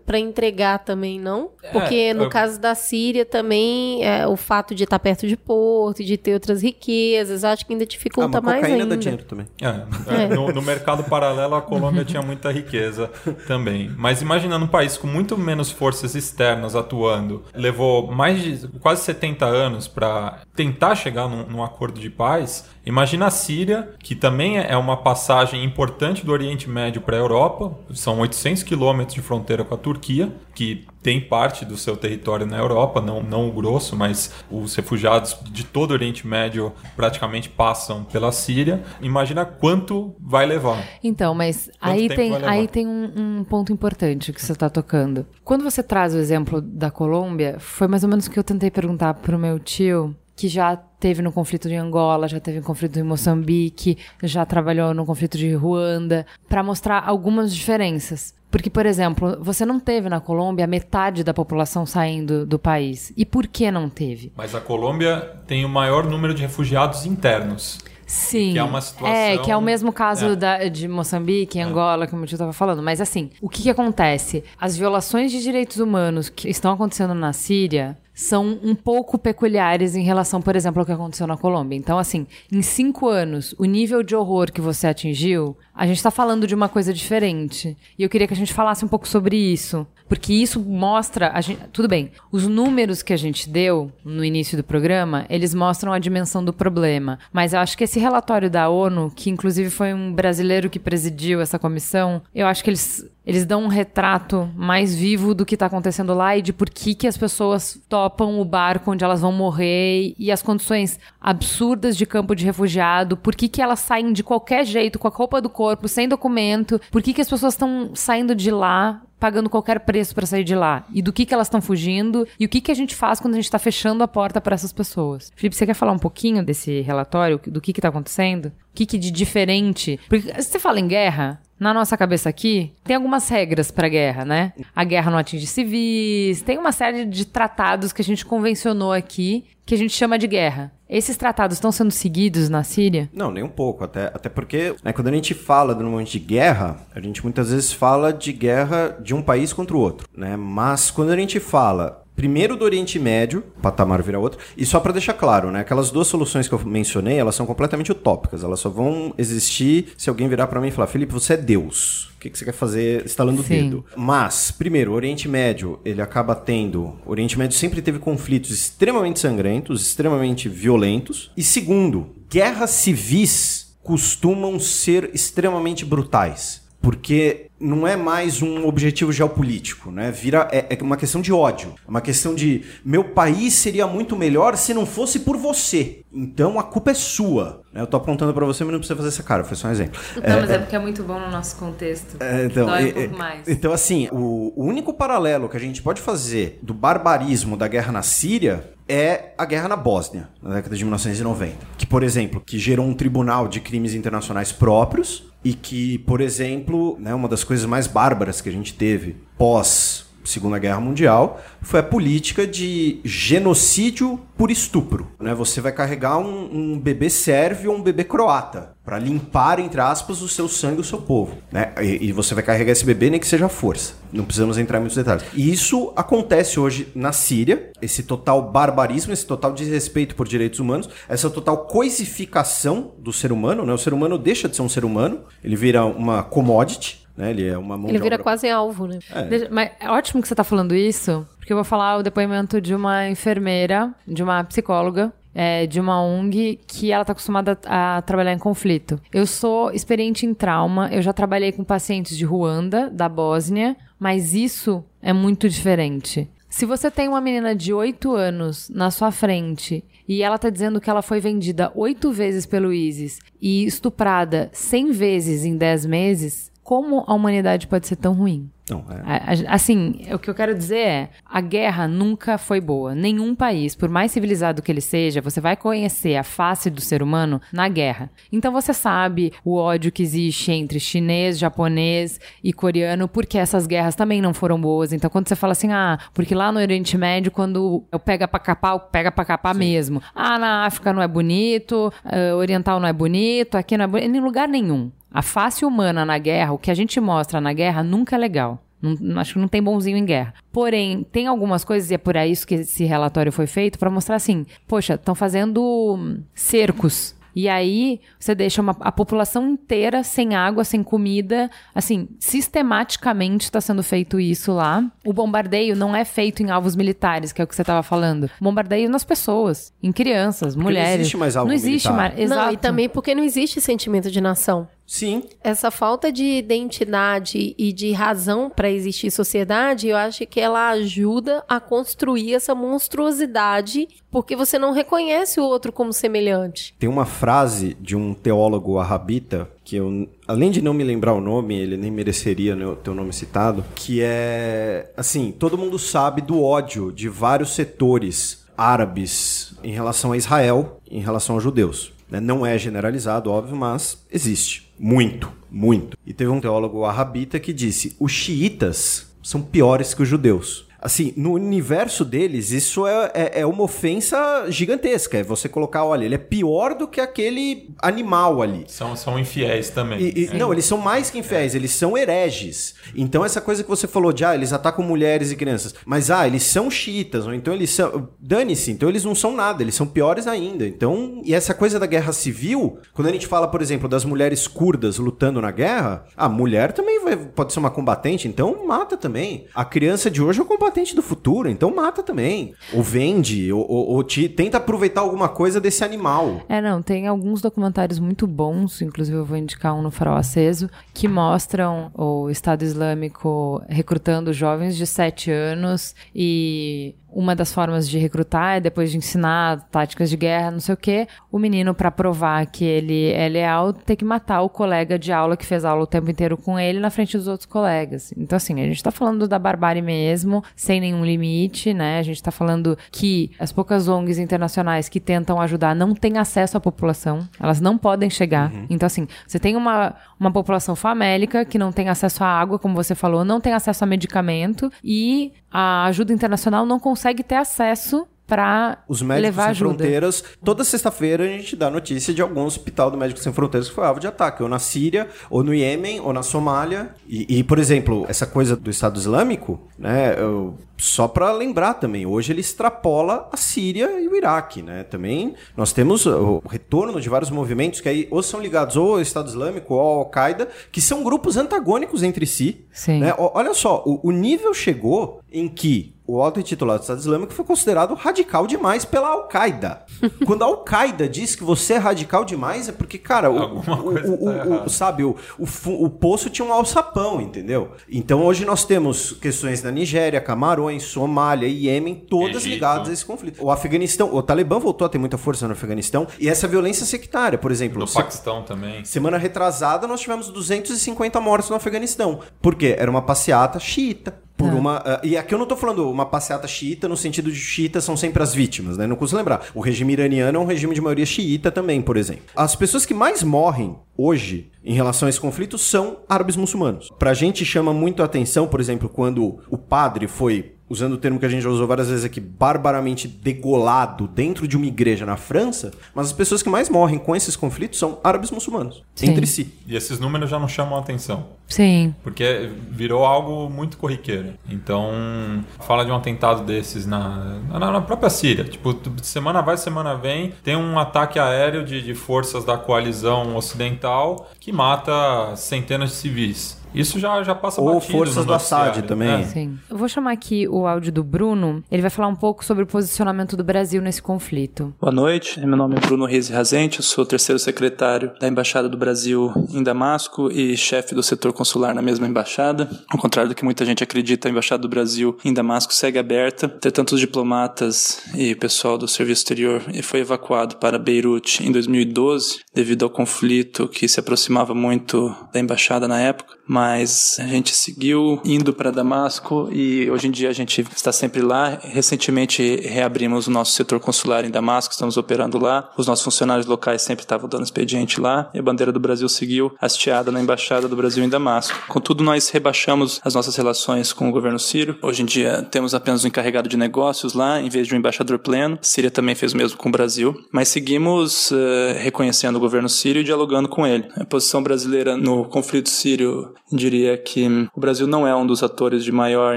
Speaker 2: para entregar também, não? Porque
Speaker 7: É,
Speaker 2: no
Speaker 7: eu-
Speaker 2: caso da Síria também, é, o fato de estar perto de porto, de ter outras riquezas, acho que ainda
Speaker 6: Ah,
Speaker 2: dificulta
Speaker 6: mas
Speaker 2: mais ainda.
Speaker 6: dá dinheiro também.
Speaker 7: É, é, No, no mercado paralelo, a Colômbia tinha muita riqueza também. Mas imaginando um país com muito menos forças externas atuando, levou mais de quase 70 anos para tentar chegar num, num acordo de paz. Imagina a Síria, que também é uma passagem importante do Oriente Médio para a Europa. São 800 quilômetros de fronteira com a Turquia, que tem parte do seu território na Europa, não, não o grosso, mas os refugiados de todo o Oriente Médio praticamente passam pela Síria. Imagina quanto vai levar.
Speaker 1: Então, mas
Speaker 7: Quanto
Speaker 1: aí tem, aí tem um, um ponto importante que você está tocando. Quando você traz o exemplo da Colômbia, foi mais ou menos o que eu tentei perguntar pro meu tio, que já teve no conflito de Angola, já teve no conflito em Moçambique, já trabalhou no conflito de Ruanda, para mostrar algumas diferenças. Porque, por exemplo, você não teve na Colômbia metade da população saindo do país. E por que não teve?
Speaker 7: Mas a Colômbia tem o maior número de refugiados internos.
Speaker 1: Sim.
Speaker 7: Que é uma situação-
Speaker 1: É, que é o mesmo caso
Speaker 7: É.
Speaker 1: da- de Moçambique, Angola, que o meu tio estava falando. Mas assim, o que, que acontece? As violações de direitos humanos que estão acontecendo na Síria são um pouco peculiares em relação, por exemplo, ao que aconteceu na Colômbia. Então, assim, em cinco anos, o nível de horror que você atingiu, a gente está falando de uma coisa diferente. E eu queria que a gente falasse um pouco sobre isso. Porque isso mostra. Gente, tudo bem, os números que a gente deu no início do programa, eles mostram a dimensão do problema. Mas eu acho que esse relatório da ONU, que inclusive foi um brasileiro que presidiu essa comissão, eu acho que eles eles dão um retrato mais vivo do que tá acontecendo lá e de por que, que as pessoas topam o barco onde elas vão morrer e as condições absurdas de campo de refugiado, por que, que elas saem de qualquer jeito, com a roupa do corpo, sem documento, por que, que as pessoas estão saindo de lá pagando qualquer preço para sair de lá e do que, que elas estão fugindo e o que, que a gente faz quando a gente está fechando a porta para essas pessoas. Felipe, você quer falar um pouquinho desse relatório, do que está acontecendo? O que, que de diferente? Porque você fala em guerra, na nossa cabeça aqui, tem algumas regras para guerra, né? A guerra não atinge civis, tem uma série de tratados que a gente convencionou aqui que a gente chama de guerra. Esses tratados estão sendo seguidos na Síria?
Speaker 6: Não, nem um pouco. Até, até porque, né, quando a gente fala normalmente de guerra, a gente muitas vezes fala de guerra de um país contra o outro. Né? Mas quando a gente fala primeiro do Oriente Médio, patamar vira outro, e só para deixar claro, né, aquelas duas soluções que eu mencionei, elas são completamente utópicas, elas só vão existir se alguém virar para mim e falar, Felipe, você é Deus. O que, que você quer fazer estalando o dedo? Mas, primeiro, o Oriente Médio, ele acaba tendo. O Oriente Médio sempre teve conflitos extremamente sangrentos, extremamente violentos. E segundo, guerras civis costumam ser extremamente brutais. Porque não é mais um objetivo geopolítico, né? Vira é, é, uma questão de ódio, é uma questão de meu país seria muito melhor se não fosse por você. Então a culpa é sua. Né? Eu tô apontando para você, mas não precisa fazer essa cara. Foi só um exemplo.
Speaker 1: Não, é, mas é porque é muito bom no nosso contexto.
Speaker 6: É, então,
Speaker 1: Dói um
Speaker 6: é,
Speaker 1: pouco mais.
Speaker 6: Então assim, o, o único paralelo que a gente pode fazer do barbarismo da guerra na Síria é a guerra na Bósnia, na década de 1990. Que, por exemplo, que gerou um tribunal de crimes internacionais próprios e que, por exemplo, né, uma das coisas mais bárbaras que a gente teve pós Segunda Guerra Mundial foi a política de genocídio por estupro. Né? Você vai carregar um, um bebê sérvio ou um bebê croata para limpar, entre aspas, o seu sangue, o seu povo. Né? E, e, você vai carregar esse bebê nem que seja força. Não precisamos entrar em muitos detalhes. E isso acontece hoje na Síria, esse total barbarismo, esse total desrespeito por direitos humanos, essa total coisificação do ser humano. Né? O ser humano deixa de ser um ser humano, ele vira uma commodity. Né? Ele é uma mão
Speaker 2: Ele vira
Speaker 6: obra
Speaker 2: quase alvo, né?
Speaker 6: É.
Speaker 1: Deixa- mas é ótimo que você tá falando isso, porque eu vou falar o depoimento de uma enfermeira, de uma psicóloga, é, de uma ONG, que ela tá acostumada a, trabalhar em conflito. Eu sou experiente em trauma, eu já trabalhei com pacientes de Ruanda, da Bósnia, mas isso é muito diferente. Se você tem uma menina de 8 anos na sua frente e ela tá dizendo que ela foi vendida 8 vezes pelo ISIS e estuprada 100 vezes em 10 meses, como a humanidade pode ser tão ruim?
Speaker 6: Não, é.
Speaker 1: Assim, o que eu quero dizer é: a guerra nunca foi boa. Nenhum país, por mais civilizado que ele seja, você vai conhecer a face do ser humano na guerra. Então você sabe o ódio que existe entre chinês, japonês e coreano, porque essas guerras também não foram boas. Então quando você fala assim, ah, porque lá no Oriente Médio, quando eu pega pra capar, eu pega pra capar mesmo. Ah, na África não é bonito, ah, Oriental não é bonito, aqui não é bonito, em lugar nenhum. A face humana na guerra, o que a gente mostra na guerra, nunca é legal. Não- não- acho que não tem bonzinho em guerra. Porém, tem algumas coisas, e é por isso que esse relatório foi feito, para mostrar assim: poxa, estão fazendo hum, cercos. E aí, você deixa uma- a população inteira sem água, sem comida. Assim, sistematicamente está sendo feito isso lá. O bombardeio não é feito em alvos militares, que é o que você estava falando. Bombardeio nas pessoas, em crianças,
Speaker 6: não
Speaker 1: mulheres.
Speaker 6: existe mais alvo
Speaker 1: Não existe
Speaker 6: militar.
Speaker 1: mais. Exato.
Speaker 2: Não, e também porque não existe sentimento de nação.
Speaker 6: Sim.
Speaker 2: Essa falta de identidade e de razão para existir sociedade, eu acho que ela ajuda a construir essa monstruosidade, porque você não reconhece o outro como semelhante.
Speaker 6: Tem uma frase de um teólogo arrabita que eu, além de não me lembrar o nome, ele nem mereceria né, ter o nome citado, que é assim, todo mundo sabe do ódio de vários setores árabes em relação a Israel, em relação aos judeus. né? Não é generalizado, óbvio, mas existe. Muito, muito. E teve um teólogo arrabita que disse: os xiitas são piores que os judeus. Assim, no universo deles, isso é, é, é uma ofensa gigantesca. É você colocar, olha, ele é pior do que aquele animal ali.
Speaker 7: São, são infiéis também.
Speaker 6: E- e- Não, eles são mais que infiéis, eles são hereges. Então, essa coisa que você falou de, ah, eles atacam mulheres e crianças. Mas, ah, eles são xiitas, ou então eles são. Dane-se, então eles não são nada, eles são piores ainda. Então, e essa coisa da guerra civil, quando a gente fala, por exemplo, das mulheres curdas lutando na guerra, a mulher também vai- pode ser uma combatente, então mata também. A criança de hoje é um combatente patente do futuro, então mata também. Ou vende, ou, ou, ou te, tenta aproveitar alguma coisa desse animal.
Speaker 1: É, não, tem alguns documentários muito bons, inclusive eu vou indicar um no Farol Aceso, que mostram o Estado Islâmico recrutando jovens de 7 anos e uma das formas de recrutar é depois de ensinar táticas de guerra, não sei o quê, o menino, para provar que ele é leal, tem que matar o colega de aula que fez aula o tempo inteiro com ele na frente dos outros colegas. Então, assim, a gente tá falando da barbárie mesmo, sem nenhum limite, né? A gente tá falando que as poucas ONGs internacionais que tentam ajudar não têm acesso à população, elas não podem chegar.
Speaker 6: Uhum.
Speaker 1: Então, assim, você tem uma, uma população famélica que não tem acesso à água, como você falou, não tem acesso a medicamento e a ajuda internacional não consegue ter acesso para
Speaker 6: Os Médicos
Speaker 1: levar
Speaker 6: Sem
Speaker 1: ajuda.
Speaker 6: Fronteiras, toda sexta-feira a gente dá notícia de algum hospital do Médicos Sem Fronteiras que foi alvo de ataque, ou na Síria, ou no Iêmen, ou na Somália. E, e, por exemplo, essa coisa do Estado Islâmico, né, eu- só para lembrar também, hoje ele extrapola a Síria e o Iraque, né? Também nós temos o retorno de vários movimentos que aí ou são ligados ou ao Estado Islâmico ou ao Al-Qaeda, que são grupos antagônicos entre si.
Speaker 1: Sim.
Speaker 6: né? Olha só, o, o nível chegou em que o auto-intitulado Estado Islâmico foi considerado radical demais pela Al-Qaeda. Quando a Al-Qaeda diz que você é radical demais, é porque, cara, o,
Speaker 7: Alguma
Speaker 6: o-
Speaker 7: coisa
Speaker 6: o-
Speaker 7: tá
Speaker 6: o- sabe, o, o poço tinha um alçapão, entendeu? Então hoje nós temos questões na Nigéria, Camarões, Somália e Iêmen, todas
Speaker 7: Egito.
Speaker 6: ligadas a esse conflito. O Afeganistão, o Talibã voltou a ter muita força no Afeganistão, e essa violência sectária, por exemplo.
Speaker 7: No
Speaker 6: se-
Speaker 7: Paquistão também.
Speaker 6: Semana retrasada, nós tivemos 250 mortos no Afeganistão. Por quê? Era uma passeata xiita. Por uma, ah, e aqui eu não tô falando uma passeata xiita no sentido de xiitas são sempre as vítimas, né? Não custa lembrar. O regime iraniano é um regime de maioria xiita também, por exemplo. As pessoas que mais morrem hoje em relação a esse conflito são árabes muçulmanos. Pra gente chama muito a atenção, por exemplo, quando o padre foi usando o termo que a gente já usou várias vezes aqui, barbaramente degolado dentro de uma igreja na França, mas as pessoas que mais morrem com esses conflitos são árabes muçulmanos,
Speaker 1: Sim.
Speaker 6: entre si.
Speaker 7: E esses números já não chamam a atenção.
Speaker 1: Sim.
Speaker 7: Porque virou algo muito corriqueiro. Então, fala de um atentado desses na, na, na própria Síria. Tipo, semana vai, semana vem, tem um ataque aéreo de, de forças da coalizão ocidental que mata centenas de civis. Isso já, já passa
Speaker 6: Ou
Speaker 7: batido
Speaker 6: forças do Assad
Speaker 7: noticiário,
Speaker 6: também.
Speaker 7: né?
Speaker 1: Sim. Eu vou chamar aqui o áudio do Bruno. Ele vai falar um pouco sobre o posicionamento do Brasil nesse conflito.
Speaker 13: Boa noite, meu nome é Bruno Reis Razente, eu sou terceiro secretário da Embaixada do Brasil em Damasco e chefe do setor consular na mesma embaixada. Ao contrário do que muita gente acredita, a Embaixada do Brasil em Damasco segue aberta. Entretanto, os diplomatas e pessoal do serviço exterior foi evacuado para Beirute em 2012 devido ao conflito que se aproximava muito da embaixada na época. Mas a gente seguiu indo para Damasco e hoje em dia a gente está sempre lá. Recentemente reabrimos o nosso setor consular em Damasco, estamos operando lá. Os nossos funcionários locais sempre estavam dando expediente lá e a bandeira do Brasil seguiu hasteada na embaixada do Brasil em Damasco. Contudo, nós rebaixamos as nossas relações com o governo sírio. Hoje em dia temos apenas um encarregado de negócios lá em vez de um embaixador pleno. A Síria também fez o mesmo com o Brasil, mas seguimos eh, reconhecendo o governo sírio e dialogando com ele. A posição brasileira no conflito sírio diria que o Brasil não é um dos atores de maior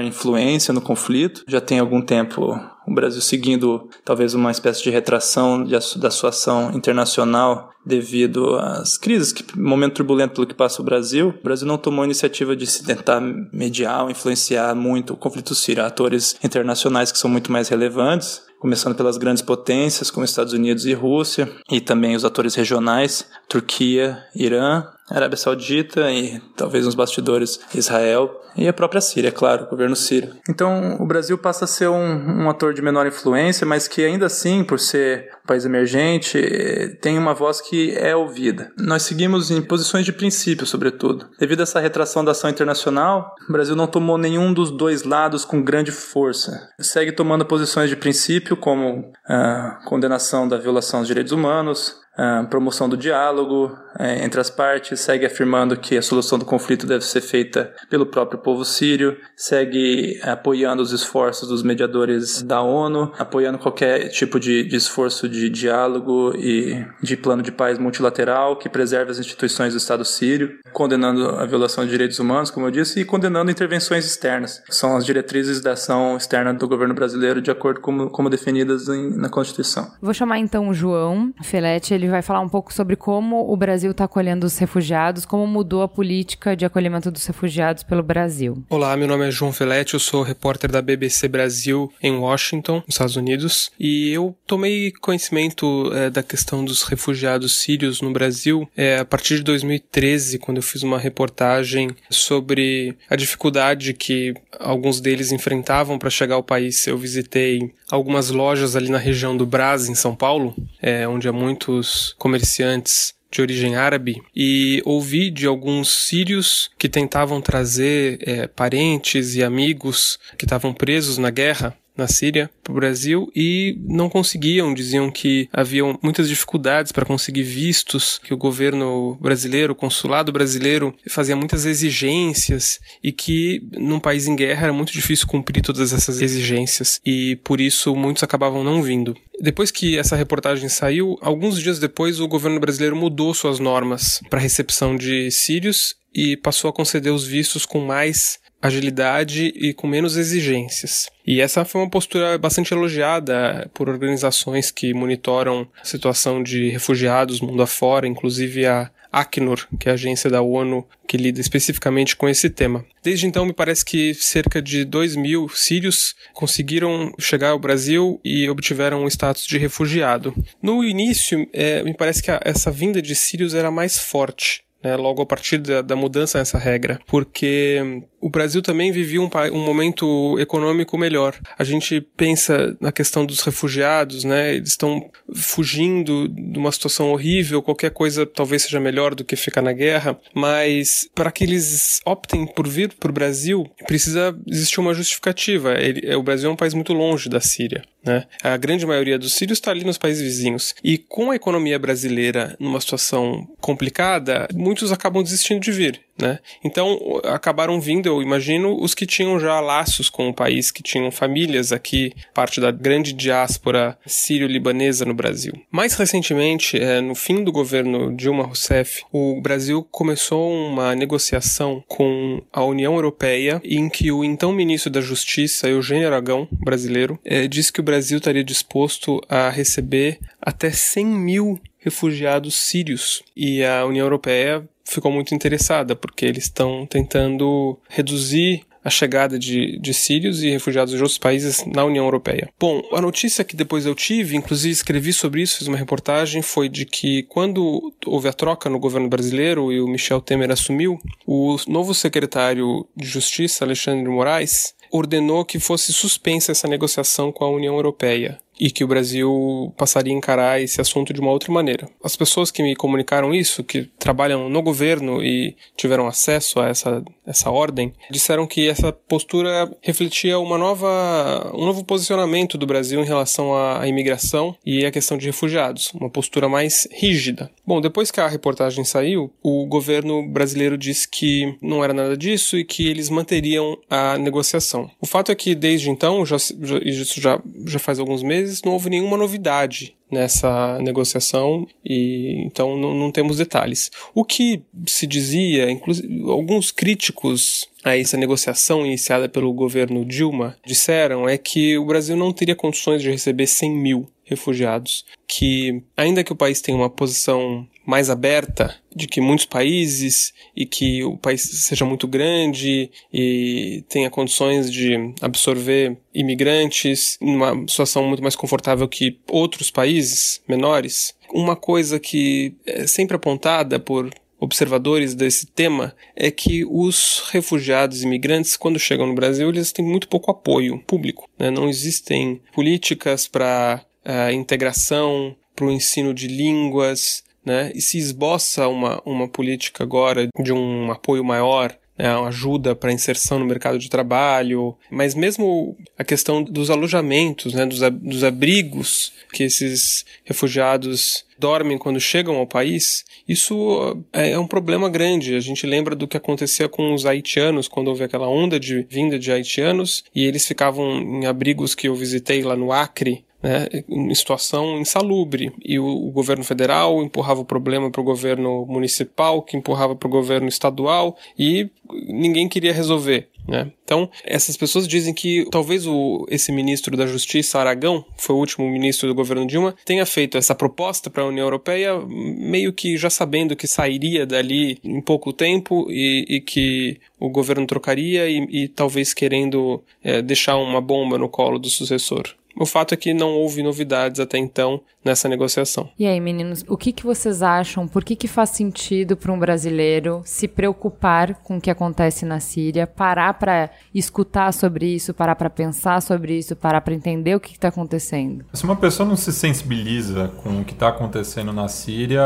Speaker 13: influência no conflito. Já tem algum tempo o Brasil seguindo talvez uma espécie de retração de, da sua ação internacional devido às crises, que momento turbulento pelo que passa o Brasil. O Brasil não tomou a iniciativa de se tentar mediar ou influenciar muito o conflito sírio. Atores internacionais que são muito mais relevantes, começando pelas grandes potências como Estados Unidos e Rússia, e também os atores regionais, Turquia, Irã, Arábia Saudita e talvez nos bastidores Israel e a própria Síria, claro, o governo sírio. Então o Brasil passa a ser um, um ator de menor influência, mas que ainda assim, por ser um país emergente, eh, tem uma voz que é ouvida. Nós seguimos em posições de princípio, sobretudo. Devido a essa retração da ação internacional, o Brasil não tomou nenhum dos dois lados com grande força. Segue tomando posições de princípio, como a condenação da violação dos direitos humanos, a promoção do diálogo eh, entre as partes, segue afirmando que a solução do conflito deve ser feita pelo próprio povo sírio, segue apoiando os esforços dos mediadores da ONU, apoiando qualquer tipo de, de esforço de diálogo e de plano de paz multilateral que preserve as instituições do Estado sírio, condenando a violação de direitos humanos, como eu disse, e condenando intervenções externas. São as diretrizes da ação externa do governo brasileiro de acordo com como definidas em, na Constituição.
Speaker 1: Vou chamar então o João Felete, ele vai falar um pouco sobre como o Brasil está acolhendo os refugiados, como mudou a política de acolhimento dos refugiados pelo Brasil.
Speaker 14: Olá, meu nome é João Velete, eu sou repórter da BBC Brasil em Washington, nos Estados Unidos, e eu tomei conhecimento é, da questão dos refugiados sírios no Brasil é, a partir de 2013, quando eu fiz uma reportagem sobre a dificuldade que alguns deles enfrentavam para chegar ao país. Eu visitei algumas lojas ali na região do Brás, em São Paulo, é, onde há muitos comerciantes de origem árabe e ouvi de alguns sírios que tentavam trazer é, parentes e amigos que estavam presos na guerra na Síria para o Brasil e não conseguiam, diziam que haviam muitas dificuldades para conseguir vistos, que o governo brasileiro, o consulado brasileiro fazia muitas exigências e que num país em guerra era muito difícil cumprir todas essas exigências e por isso muitos acabavam não vindo. Depois que essa reportagem saiu, alguns dias depois o governo brasileiro mudou suas normas para recepção de sírios e passou a conceder os vistos com mais agilidade e com menos exigências. E essa foi uma postura bastante elogiada por organizações que monitoram a situação de refugiados mundo afora, inclusive a Acnur, que é a agência da ONU que lida especificamente com esse tema. Desde então, me parece que cerca de 2 mil sírios conseguiram chegar ao Brasil e obtiveram o status de refugiado. No início, é, me parece que a, essa vinda de sírios era mais forte né, logo a partir da, da, mudança nessa regra, porque o Brasil também vivia um, um, momento econômico melhor. A gente pensa na questão dos refugiados, né, eles estão fugindo de uma situação horrível, qualquer coisa talvez seja melhor do que ficar na guerra, mas para que eles optem por vir para o Brasil, precisa existir uma justificativa. Ele, o Brasil é um país muito longe da Síria. Né? A grande maioria dos sírios está ali nos países vizinhos. E com a economia brasileira numa situação complicada, muitos acabam desistindo de vir. Né? Então acabaram vindo, eu imagino, os que tinham já laços com o país, que tinham famílias aqui, parte da grande diáspora sírio-libanesa no Brasil. Mais recentemente, é, no fim do governo Dilma Rousseff, o Brasil começou uma negociação com a União Europeia em que o então ministro da Justiça, Eugênio Aragão, brasileiro, é, disse que o Brasil estaria disposto a receber até 100 mil refugiados sírios. E a União Europeia ficou muito interessada, porque eles estão tentando reduzir a chegada de, de sírios e refugiados de outros países na União Europeia. Bom, a notícia que depois eu tive, inclusive escrevi sobre isso, fiz uma reportagem, foi de que quando houve a troca no governo brasileiro e o Michel Temer assumiu, o novo secretário de Justiça, Alexandre Moraes, ordenou que fosse suspensa essa negociação com a União Europeia e que o Brasil passaria a encarar esse assunto de uma outra maneira. As pessoas que me comunicaram isso, que trabalham no governo e tiveram acesso a essa, essa ordem, disseram que essa postura refletia uma nova, um novo posicionamento do Brasil em relação à, imigração e à questão de refugiados, uma postura mais rígida. Bom, depois que a reportagem saiu, o governo brasileiro disse que não era nada disso e que eles manteriam a negociação. O fato é que desde então, já, já, isso já, já faz alguns meses, não houve nenhuma novidade nessa negociação e então não, não temos detalhes. O que se dizia, inclusive alguns críticos a essa negociação iniciada pelo governo Dilma disseram é que o Brasil não teria condições de receber 100 mil refugiados, que ainda que o país tenha uma posição mais aberta de que muitos países e que o país seja muito grande e tenha condições de absorver imigrantes numa situação muito mais confortável que outros países menores. Uma coisa que é sempre apontada por observadores desse tema é que os refugiados imigrantes, quando chegam no Brasil, eles têm muito pouco apoio público. Né? Não existem políticas para uh, integração, para o ensino de línguas, né? E se esboça uma, uma política agora de um apoio maior né, ajuda para inserção no mercado de trabalho, mas mesmo a questão dos alojamentos, né, dos, dos abrigos que esses refugiados dormem quando chegam ao país, isso é, é um problema grande. A gente lembra do que acontecia com os haitianos, quando houve aquela onda de vinda de haitianos, e eles ficavam em abrigos que eu visitei lá no Acre, né, em situação insalubre. E o, o governo federal empurrava o problema para o governo municipal, que empurrava para o governo estadual, e ninguém queria resolver Né? Então, essas pessoas dizem que talvez o, esse ministro da Justiça, Aragão, que foi o último ministro do governo Dilma, tenha feito essa proposta para a União Europeia, meio que já sabendo que sairia dali em pouco tempo e, e que o governo trocaria e, e talvez querendo é, deixar uma bomba no colo do sucessor. O fato é que não houve novidades até então nessa negociação.
Speaker 1: E aí, meninos, o que, que vocês acham? Por que, que faz sentido para um brasileiro se preocupar com o que acontece na Síria, parar para escutar sobre isso, parar para pensar sobre isso, parar para entender o que está acontecendo?
Speaker 7: Se uma pessoa não se sensibiliza com o que está acontecendo na Síria,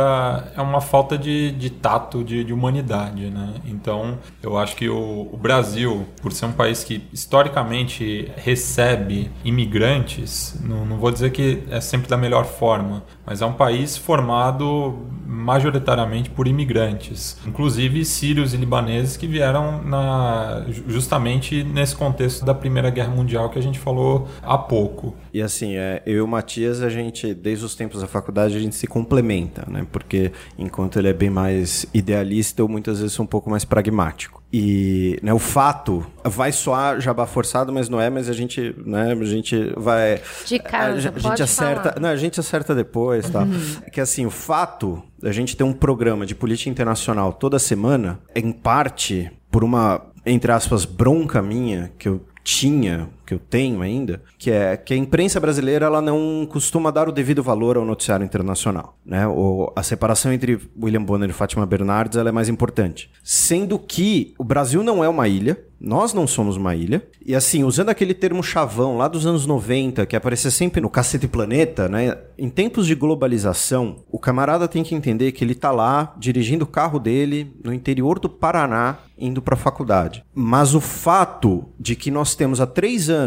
Speaker 7: é uma falta de, de tato, de, de humanidade, né? Então, eu acho que o, o Brasil, por ser um país que historicamente recebe imigrantes, não, não vou dizer que é sempre da melhor forma, mas é um país formado majoritariamente por imigrantes, inclusive sírios e libaneses que vieram na, justamente nesse contexto da Primeira Guerra Mundial que a gente falou há pouco.
Speaker 6: E assim, é, eu e o Matias, a gente, desde os tempos da faculdade, a gente se complementa, né? Porque enquanto ele é bem mais idealista, eu muitas vezes sou um pouco mais pragmático. E né, o fato vai soar jabá forçado, mas não é, mas a gente, né, a gente vai.
Speaker 2: De casa,
Speaker 6: a, a gente acerta.
Speaker 2: falar.
Speaker 6: Não, a gente acerta depois, tá?
Speaker 2: Uhum.
Speaker 6: Que assim, o fato da gente ter um programa de política internacional toda semana, em parte por uma, entre aspas, bronca minha, que eu tinha, que eu tenho ainda, que é que a imprensa brasileira ela não costuma dar o devido valor ao noticiário internacional, né? O, a separação entre William Bonner e Fátima Bernardes ela é mais importante, sendo que o Brasil não é uma ilha, nós não somos uma ilha, e assim, usando aquele termo chavão lá dos anos 90, que aparecia sempre no Cacete Planeta, né? Em tempos de globalização, o camarada tem que entender que ele tá lá dirigindo o carro dele no interior do Paraná, indo para a faculdade. Mas o fato de que nós temos há três anos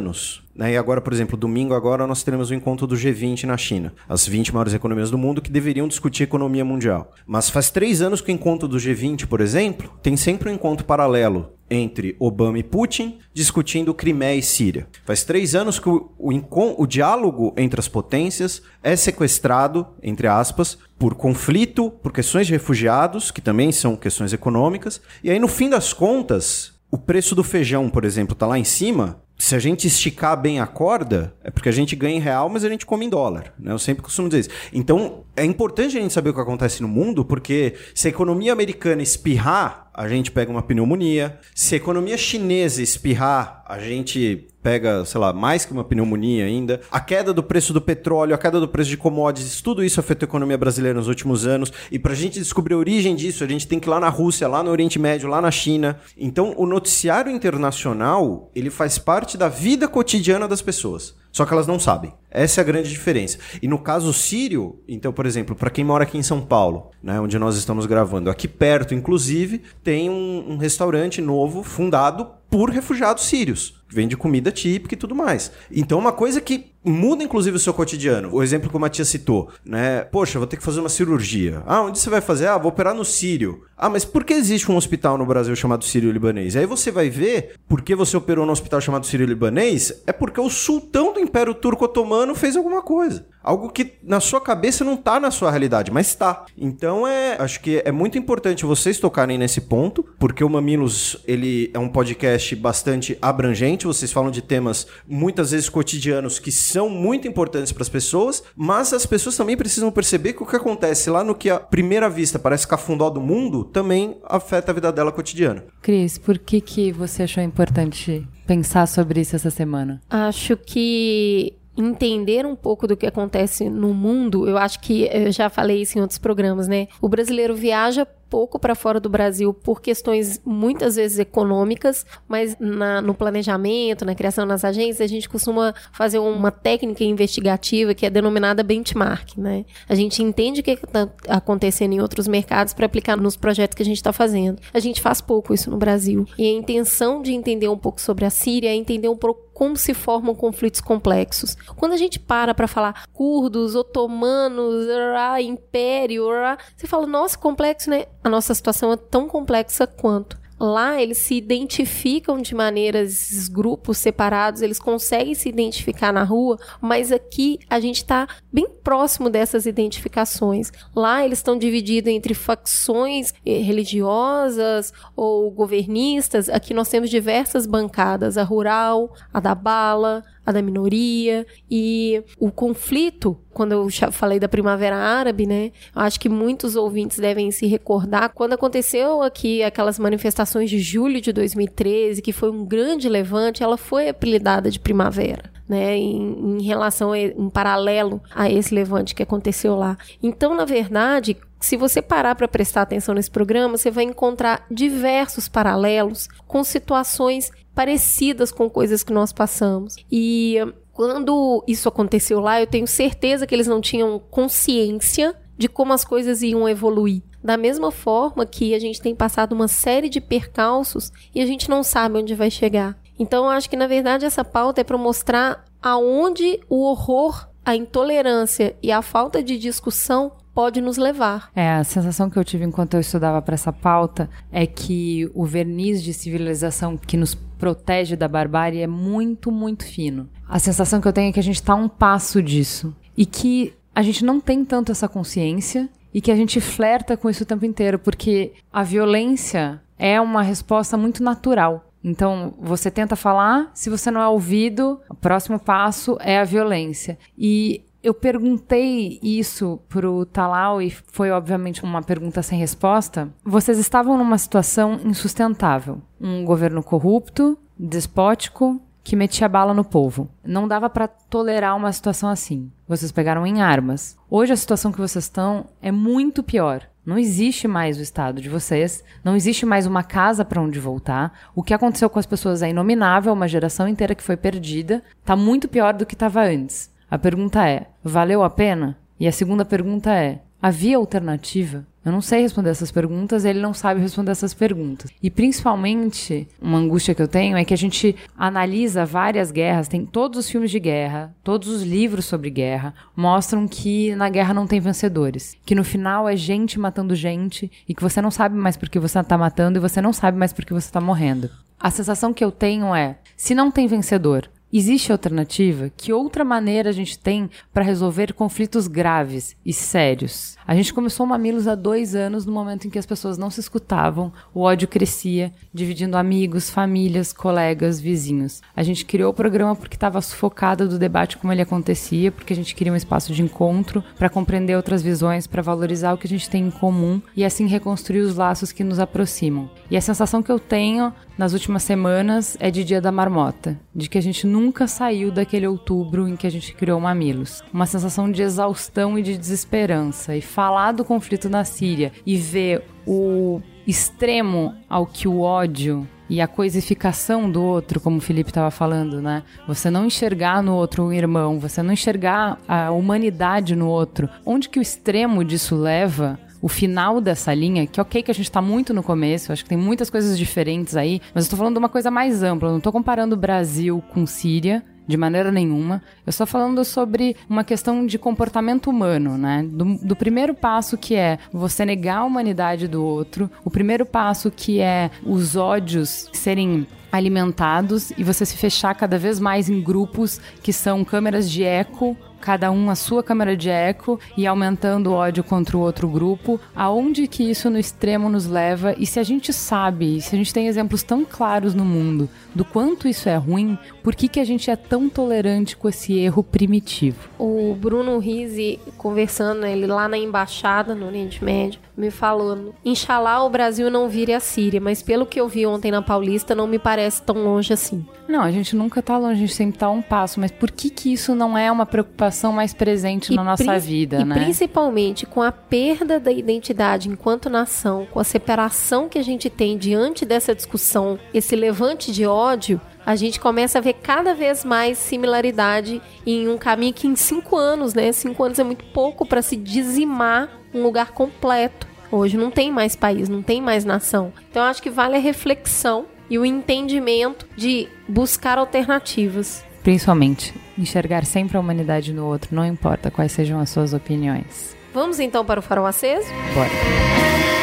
Speaker 6: né, e agora, por exemplo, domingo agora nós teremos o encontro do G20 na China. As 20 maiores economias do mundo que deveriam discutir economia mundial. Mas faz três anos que o encontro do G20, por exemplo, tem sempre um encontro paralelo entre Obama e Putin discutindo Crimeia e Síria. Faz três anos que o, o, o diálogo entre as potências é sequestrado, entre aspas, por conflito, por questões de refugiados, que também são questões econômicas. E aí, no fim das contas, o preço do feijão, por exemplo, está lá em cima. Se a gente esticar bem a corda, é porque a gente ganha em real, mas a gente come em dólar. Né? Eu sempre costumo dizer isso. Então, é importante a gente saber o que acontece no mundo, porque se a economia americana espirrar, a gente pega uma pneumonia. Se a economia chinesa espirrar, a gente pega, sei lá, mais que uma pneumonia ainda. A queda do preço do petróleo, a queda do preço de commodities, tudo isso afetou a economia brasileira nos últimos anos. E pra gente descobrir a origem disso, a gente tem que ir lá na Rússia, lá no Oriente Médio, lá na China. Então, o noticiário internacional, ele faz parte da vida cotidiana das pessoas. Só que elas não sabem. Essa é a grande diferença. E no caso sírio, então, por exemplo, para quem mora aqui em São Paulo, né, onde nós estamos gravando, aqui perto, inclusive, tem um, um restaurante novo fundado por refugiados sírios. Vende comida típica e tudo mais. Então, uma coisa que muda, inclusive, o seu cotidiano. O exemplo que o Matias citou, né? Poxa, vou ter que fazer uma cirurgia. Ah, onde você vai fazer? Ah, vou operar no Sírio. Ah, mas por que existe um hospital no Brasil chamado Sírio-Libanês? Aí você vai ver por que você operou no hospital chamado Sírio-Libanês é porque o sultão do Império Turco Otomano fez alguma coisa. Algo que na sua cabeça não tá na sua realidade, mas está. Então é, acho que é muito importante vocês tocarem nesse ponto, porque o Mamilos, ele é um podcast bastante abrangente, vocês falam de temas muitas vezes cotidianos que são muito importantes para as pessoas, mas as pessoas também precisam perceber que o que acontece lá no que à primeira vista parece cafundó do mundo, também afeta a vida dela cotidiana.
Speaker 1: Cris, por que que você achou importante pensar sobre isso essa semana?
Speaker 2: Acho que entender um pouco do que acontece no mundo, eu acho que eu já falei isso em outros programas, né? O brasileiro viaja pouco para fora do Brasil por questões muitas vezes econômicas, mas na, no planejamento, na criação das agências, a gente costuma fazer uma técnica investigativa que é denominada benchmark, né? A gente entende o que está acontecendo em outros mercados para aplicar nos projetos que a gente está fazendo. A gente faz pouco isso no Brasil. E a intenção de entender um pouco sobre a Síria é entender um pouco como se formam conflitos complexos. Quando a gente para para falar curdos, otomanos, ah, império, ah, você fala, nossa, complexo, né? A nossa situação é tão complexa quanto. lá eles se identificam de maneiras, esses grupos separados, eles conseguem se identificar na rua, mas aqui a gente está bem próximo dessas identificações. Lá eles estão divididos entre facções eh, religiosas ou governistas. Aqui nós temos diversas bancadas: a rural, a da bala, a da minoria e o conflito, quando eu falei da Primavera Árabe, né? Acho que muitos ouvintes devem se recordar quando aconteceu aqui aquelas manifestações de julho de 2013, que foi um grande levante, ela foi apelidada de Primavera. Né, em, em relação, em paralelo a esse levante que aconteceu lá. Então, na verdade, se você parar para prestar atenção nesse programa, você vai encontrar diversos paralelos com situações parecidas com coisas que nós passamos. E quando isso aconteceu lá, eu tenho certeza que eles não tinham consciência de como as coisas iam evoluir. Da mesma forma que a gente tem passado uma série de percalços e a gente não sabe onde vai chegar. Então, eu acho que na verdade essa pauta é para mostrar aonde o horror, a intolerância e a falta de discussão pode nos levar.
Speaker 1: É, a sensação que eu tive enquanto eu estudava para essa pauta é que o verniz de civilização que nos protege da barbárie é muito, muito fino. A sensação que eu tenho é que a gente está a um passo disso e que a gente não tem tanto essa consciência e que a gente flerta com isso o tempo inteiro, porque a violência é uma resposta muito natural. Então, você tenta falar, se você não é ouvido, o próximo passo é a violência. E eu perguntei isso pro Talal e foi obviamente uma pergunta sem resposta. Vocês estavam numa situação insustentável. Um governo corrupto, despótico, que metia bala no povo. Não dava para tolerar uma situação assim. Vocês pegaram em armas. Hoje a situação que vocês estão é muito pior. Não existe mais o estado de vocês, não existe mais uma casa para onde voltar. O que aconteceu com as pessoas é inominável, uma geração inteira que foi perdida. Tá muito pior do que estava antes. A pergunta é: valeu a pena? E a segunda pergunta é: havia alternativa? Eu não sei responder essas perguntas, ele não sabe responder essas perguntas. E principalmente, uma angústia que eu tenho é que a gente analisa várias guerras, tem todos os filmes de guerra, todos os livros sobre guerra mostram que na guerra não tem vencedores, que no final é gente matando gente e que você não sabe mais por que você está matando e você não sabe mais por que você está morrendo. A sensação que eu tenho é, se não tem vencedor, Existe alternativa? Que outra maneira a gente tem para resolver conflitos graves e sérios? A gente começou o Mamilos há dois anos, no momento em que as pessoas não se escutavam, o ódio crescia, dividindo amigos, famílias, colegas, vizinhos. A gente criou o programa porque estava sufocada do debate como ele acontecia, porque a gente queria um espaço de encontro para compreender outras visões, para valorizar o que a gente tem em comum e assim reconstruir os laços que nos aproximam. E a sensação que eu tenho nas últimas semanas é de Dia da Marmota, de que a gente nunca saiu daquele outubro em que a gente criou Mamilos. Uma sensação de exaustão e de desesperança. E falar do conflito na Síria e ver o extremo ao que o ódio e a coisificação do outro, como o Felipe estava falando, né? Você não enxergar no outro um irmão, você não enxergar a humanidade no outro. Onde que o extremo disso leva o final dessa linha, que ok que a gente tá muito no começo, acho que tem muitas coisas diferentes aí, mas eu tô falando de uma coisa mais ampla, eu não tô comparando Brasil com Síria, de maneira nenhuma. Eu estou falando sobre uma questão de comportamento humano, né? Do, do, primeiro passo que é você negar a humanidade do outro, o primeiro passo que é os ódios serem alimentados e você se fechar cada vez mais em grupos que são câmeras de eco cada um a sua câmera de eco e aumentando o ódio contra o outro grupo, aonde que isso no extremo nos leva e se a gente sabe, se a gente tem exemplos tão claros no mundo do quanto isso é ruim, por que, que a gente é tão tolerante com esse erro primitivo?
Speaker 2: O Bruno Rizzi, conversando ele lá na embaixada no Oriente Médio, me falou: Inxalá o Brasil não vire a Síria, mas pelo que eu vi ontem na Paulista, não me parece tão longe assim.
Speaker 1: Não, a gente nunca tá longe, a gente sempre tá um passo, mas por que que isso não é uma preocupação mais presente e na nossa vida,
Speaker 2: e
Speaker 1: né?
Speaker 2: principalmente com a perda da identidade enquanto nação, com a separação que a gente tem diante dessa discussão, esse levante de ódio, a gente começa a ver cada vez mais similaridade em um caminho que em cinco anos, né? Cinco anos é muito pouco para se dizimar um lugar completo. Hoje não tem mais país, não tem mais nação. Então eu acho que vale a reflexão e o entendimento de buscar alternativas.
Speaker 1: Principalmente, enxergar sempre a humanidade no outro, não importa quais sejam as suas opiniões.
Speaker 2: Vamos então para o farol aceso?
Speaker 1: Bora.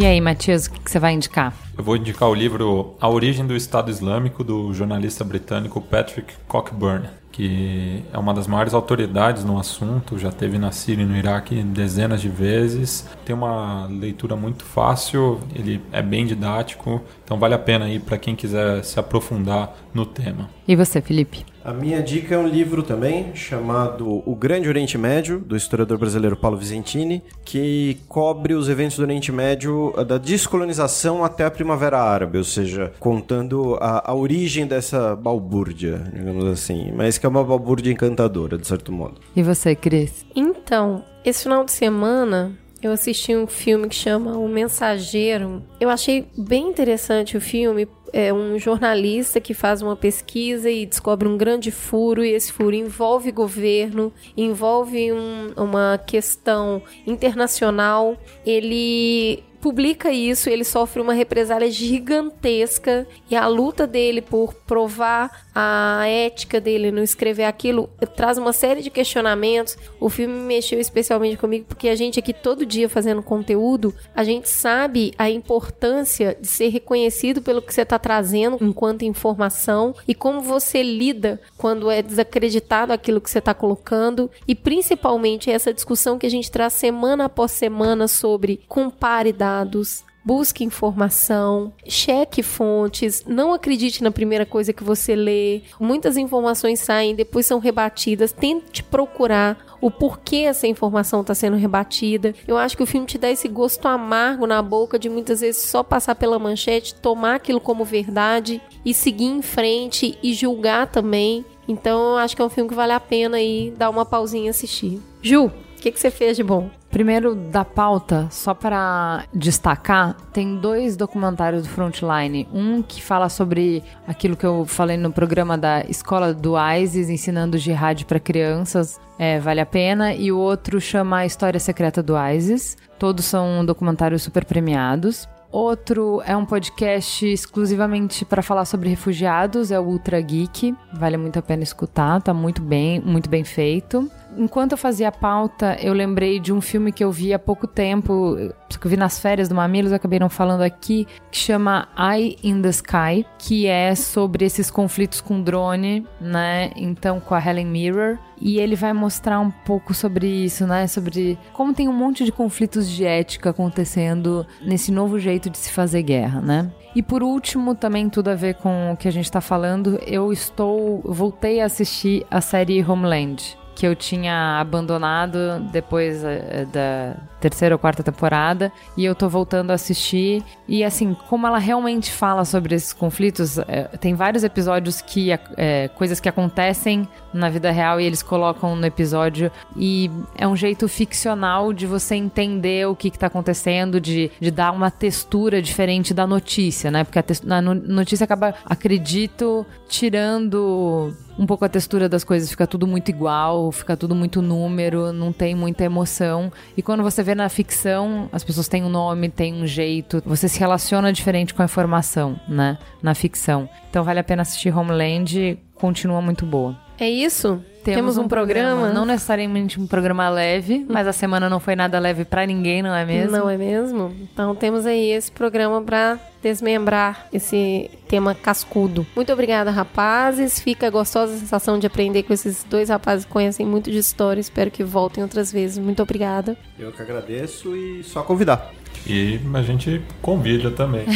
Speaker 1: E aí, Matias, o que, você vai indicar?
Speaker 7: Eu vou indicar o livro A Origem do Estado Islâmico, do jornalista britânico Patrick Cockburn, que é uma das maiores autoridades no assunto, já teve na Síria e no Iraque dezenas de vezes. Tem uma leitura muito fácil, ele é bem didático, então vale a pena ir para quem quiser se aprofundar no tema.
Speaker 1: E você, Felipe?
Speaker 6: A minha dica é um livro também chamado O Grande Oriente Médio, do historiador brasileiro Paulo Vicentini, que cobre os eventos do Oriente Médio da descolonização até a Primavera Árabe, ou seja, contando a, a origem dessa balbúrdia, digamos assim, mas que é uma balbúrdia encantadora, de certo modo.
Speaker 1: E você, Cris?
Speaker 2: Então, esse final de semana eu assisti um filme que chama O Mensageiro. Eu achei bem interessante o filme. É um jornalista que faz uma pesquisa e descobre um grande furo, e esse furo envolve governo, envolve um, uma questão internacional. Ele publica isso, ele sofre uma represália gigantesca e a luta dele por provar a ética dele no escrever aquilo traz uma série de questionamentos. O filme mexeu especialmente comigo porque a gente aqui todo dia fazendo conteúdo, a gente sabe a importância de ser reconhecido pelo que você está trazendo enquanto informação e como você lida quando é desacreditado aquilo que você está colocando e principalmente essa discussão que a gente traz semana após semana sobre compare dados, busque informação, cheque fontes, não acredite na primeira coisa que você lê. Muitas informações saem, depois são rebatidas. Tente procurar o porquê essa informação está sendo rebatida. Eu acho que o filme te dá esse gosto amargo na boca de muitas vezes só passar pela manchete, tomar aquilo como verdade e seguir em frente e julgar também. Então eu acho que é um filme que vale a pena aí dar uma pausinha e assistir. Ju, o que, que você fez de bom?
Speaker 1: Primeiro da pauta, só para destacar, tem dois documentários do Frontline. Um que fala sobre aquilo que eu falei no programa da escola do ISIS, ensinando jihad para crianças, é, vale a pena. E o outro chama A História Secreta do ISIS. Todos são documentários super premiados. Outro é um podcast exclusivamente para falar sobre refugiados, é o Ultra Geek. Vale muito a pena escutar, tá muito bem, muito bem feito. Enquanto eu fazia a pauta, eu lembrei de um filme que eu vi há pouco tempo, que eu vi nas férias do Mamilos, acabei não falando aqui, que chama Eye in the Sky, que é sobre esses conflitos com drone, né? Então, com a Helen Mirror. E ele vai mostrar um pouco sobre isso, né? Sobre como tem um monte de conflitos de ética acontecendo nesse novo jeito de se fazer guerra, né? E por último, também tudo a ver com o que a gente tá falando, eu estou. voltei a assistir a série Homeland que eu tinha abandonado depois eh, da terceira ou quarta temporada e eu tô voltando a assistir. E assim como ela realmente fala sobre esses conflitos é, tem vários episódios que é, coisas que acontecem na vida real e eles colocam no episódio. E é um jeito ficcional de você entender o que, que tá acontecendo de, de dar uma textura diferente da notícia né? Porque a, a notícia acaba acredito tirando um pouco a textura das coisas, fica tudo muito igual, fica tudo muito número, não tem muita emoção. E quando você vê na ficção, as pessoas têm um nome, têm um jeito, você se relaciona diferente com a informação, né? Na ficção. Então vale a pena assistir Homeland, continua muito boa.
Speaker 2: É isso? Temos, Temos um, um programa. programa.
Speaker 1: Não necessariamente um programa leve, mas a semana não foi nada leve para ninguém, não é mesmo?
Speaker 2: Não é mesmo? Então temos aí esse programa para desmembrar esse tema cascudo. Muito obrigada, rapazes. Fica a gostosa sensação de aprender com esses dois rapazes que conhecem muito de história. Espero que voltem outras vezes. Muito obrigada.
Speaker 6: Eu que agradeço e só convidar.
Speaker 7: E a gente convida também.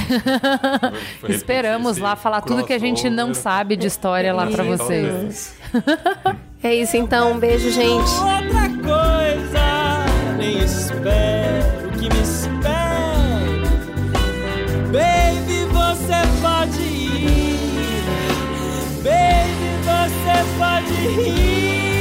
Speaker 1: Esperamos lá falar tudo que a gente não sabe de história lá para vocês.
Speaker 2: É isso então, um beijo, gente.
Speaker 4: Outra coisa, nem espero que me espere. Baby, você pode ir. Baby, você pode ir.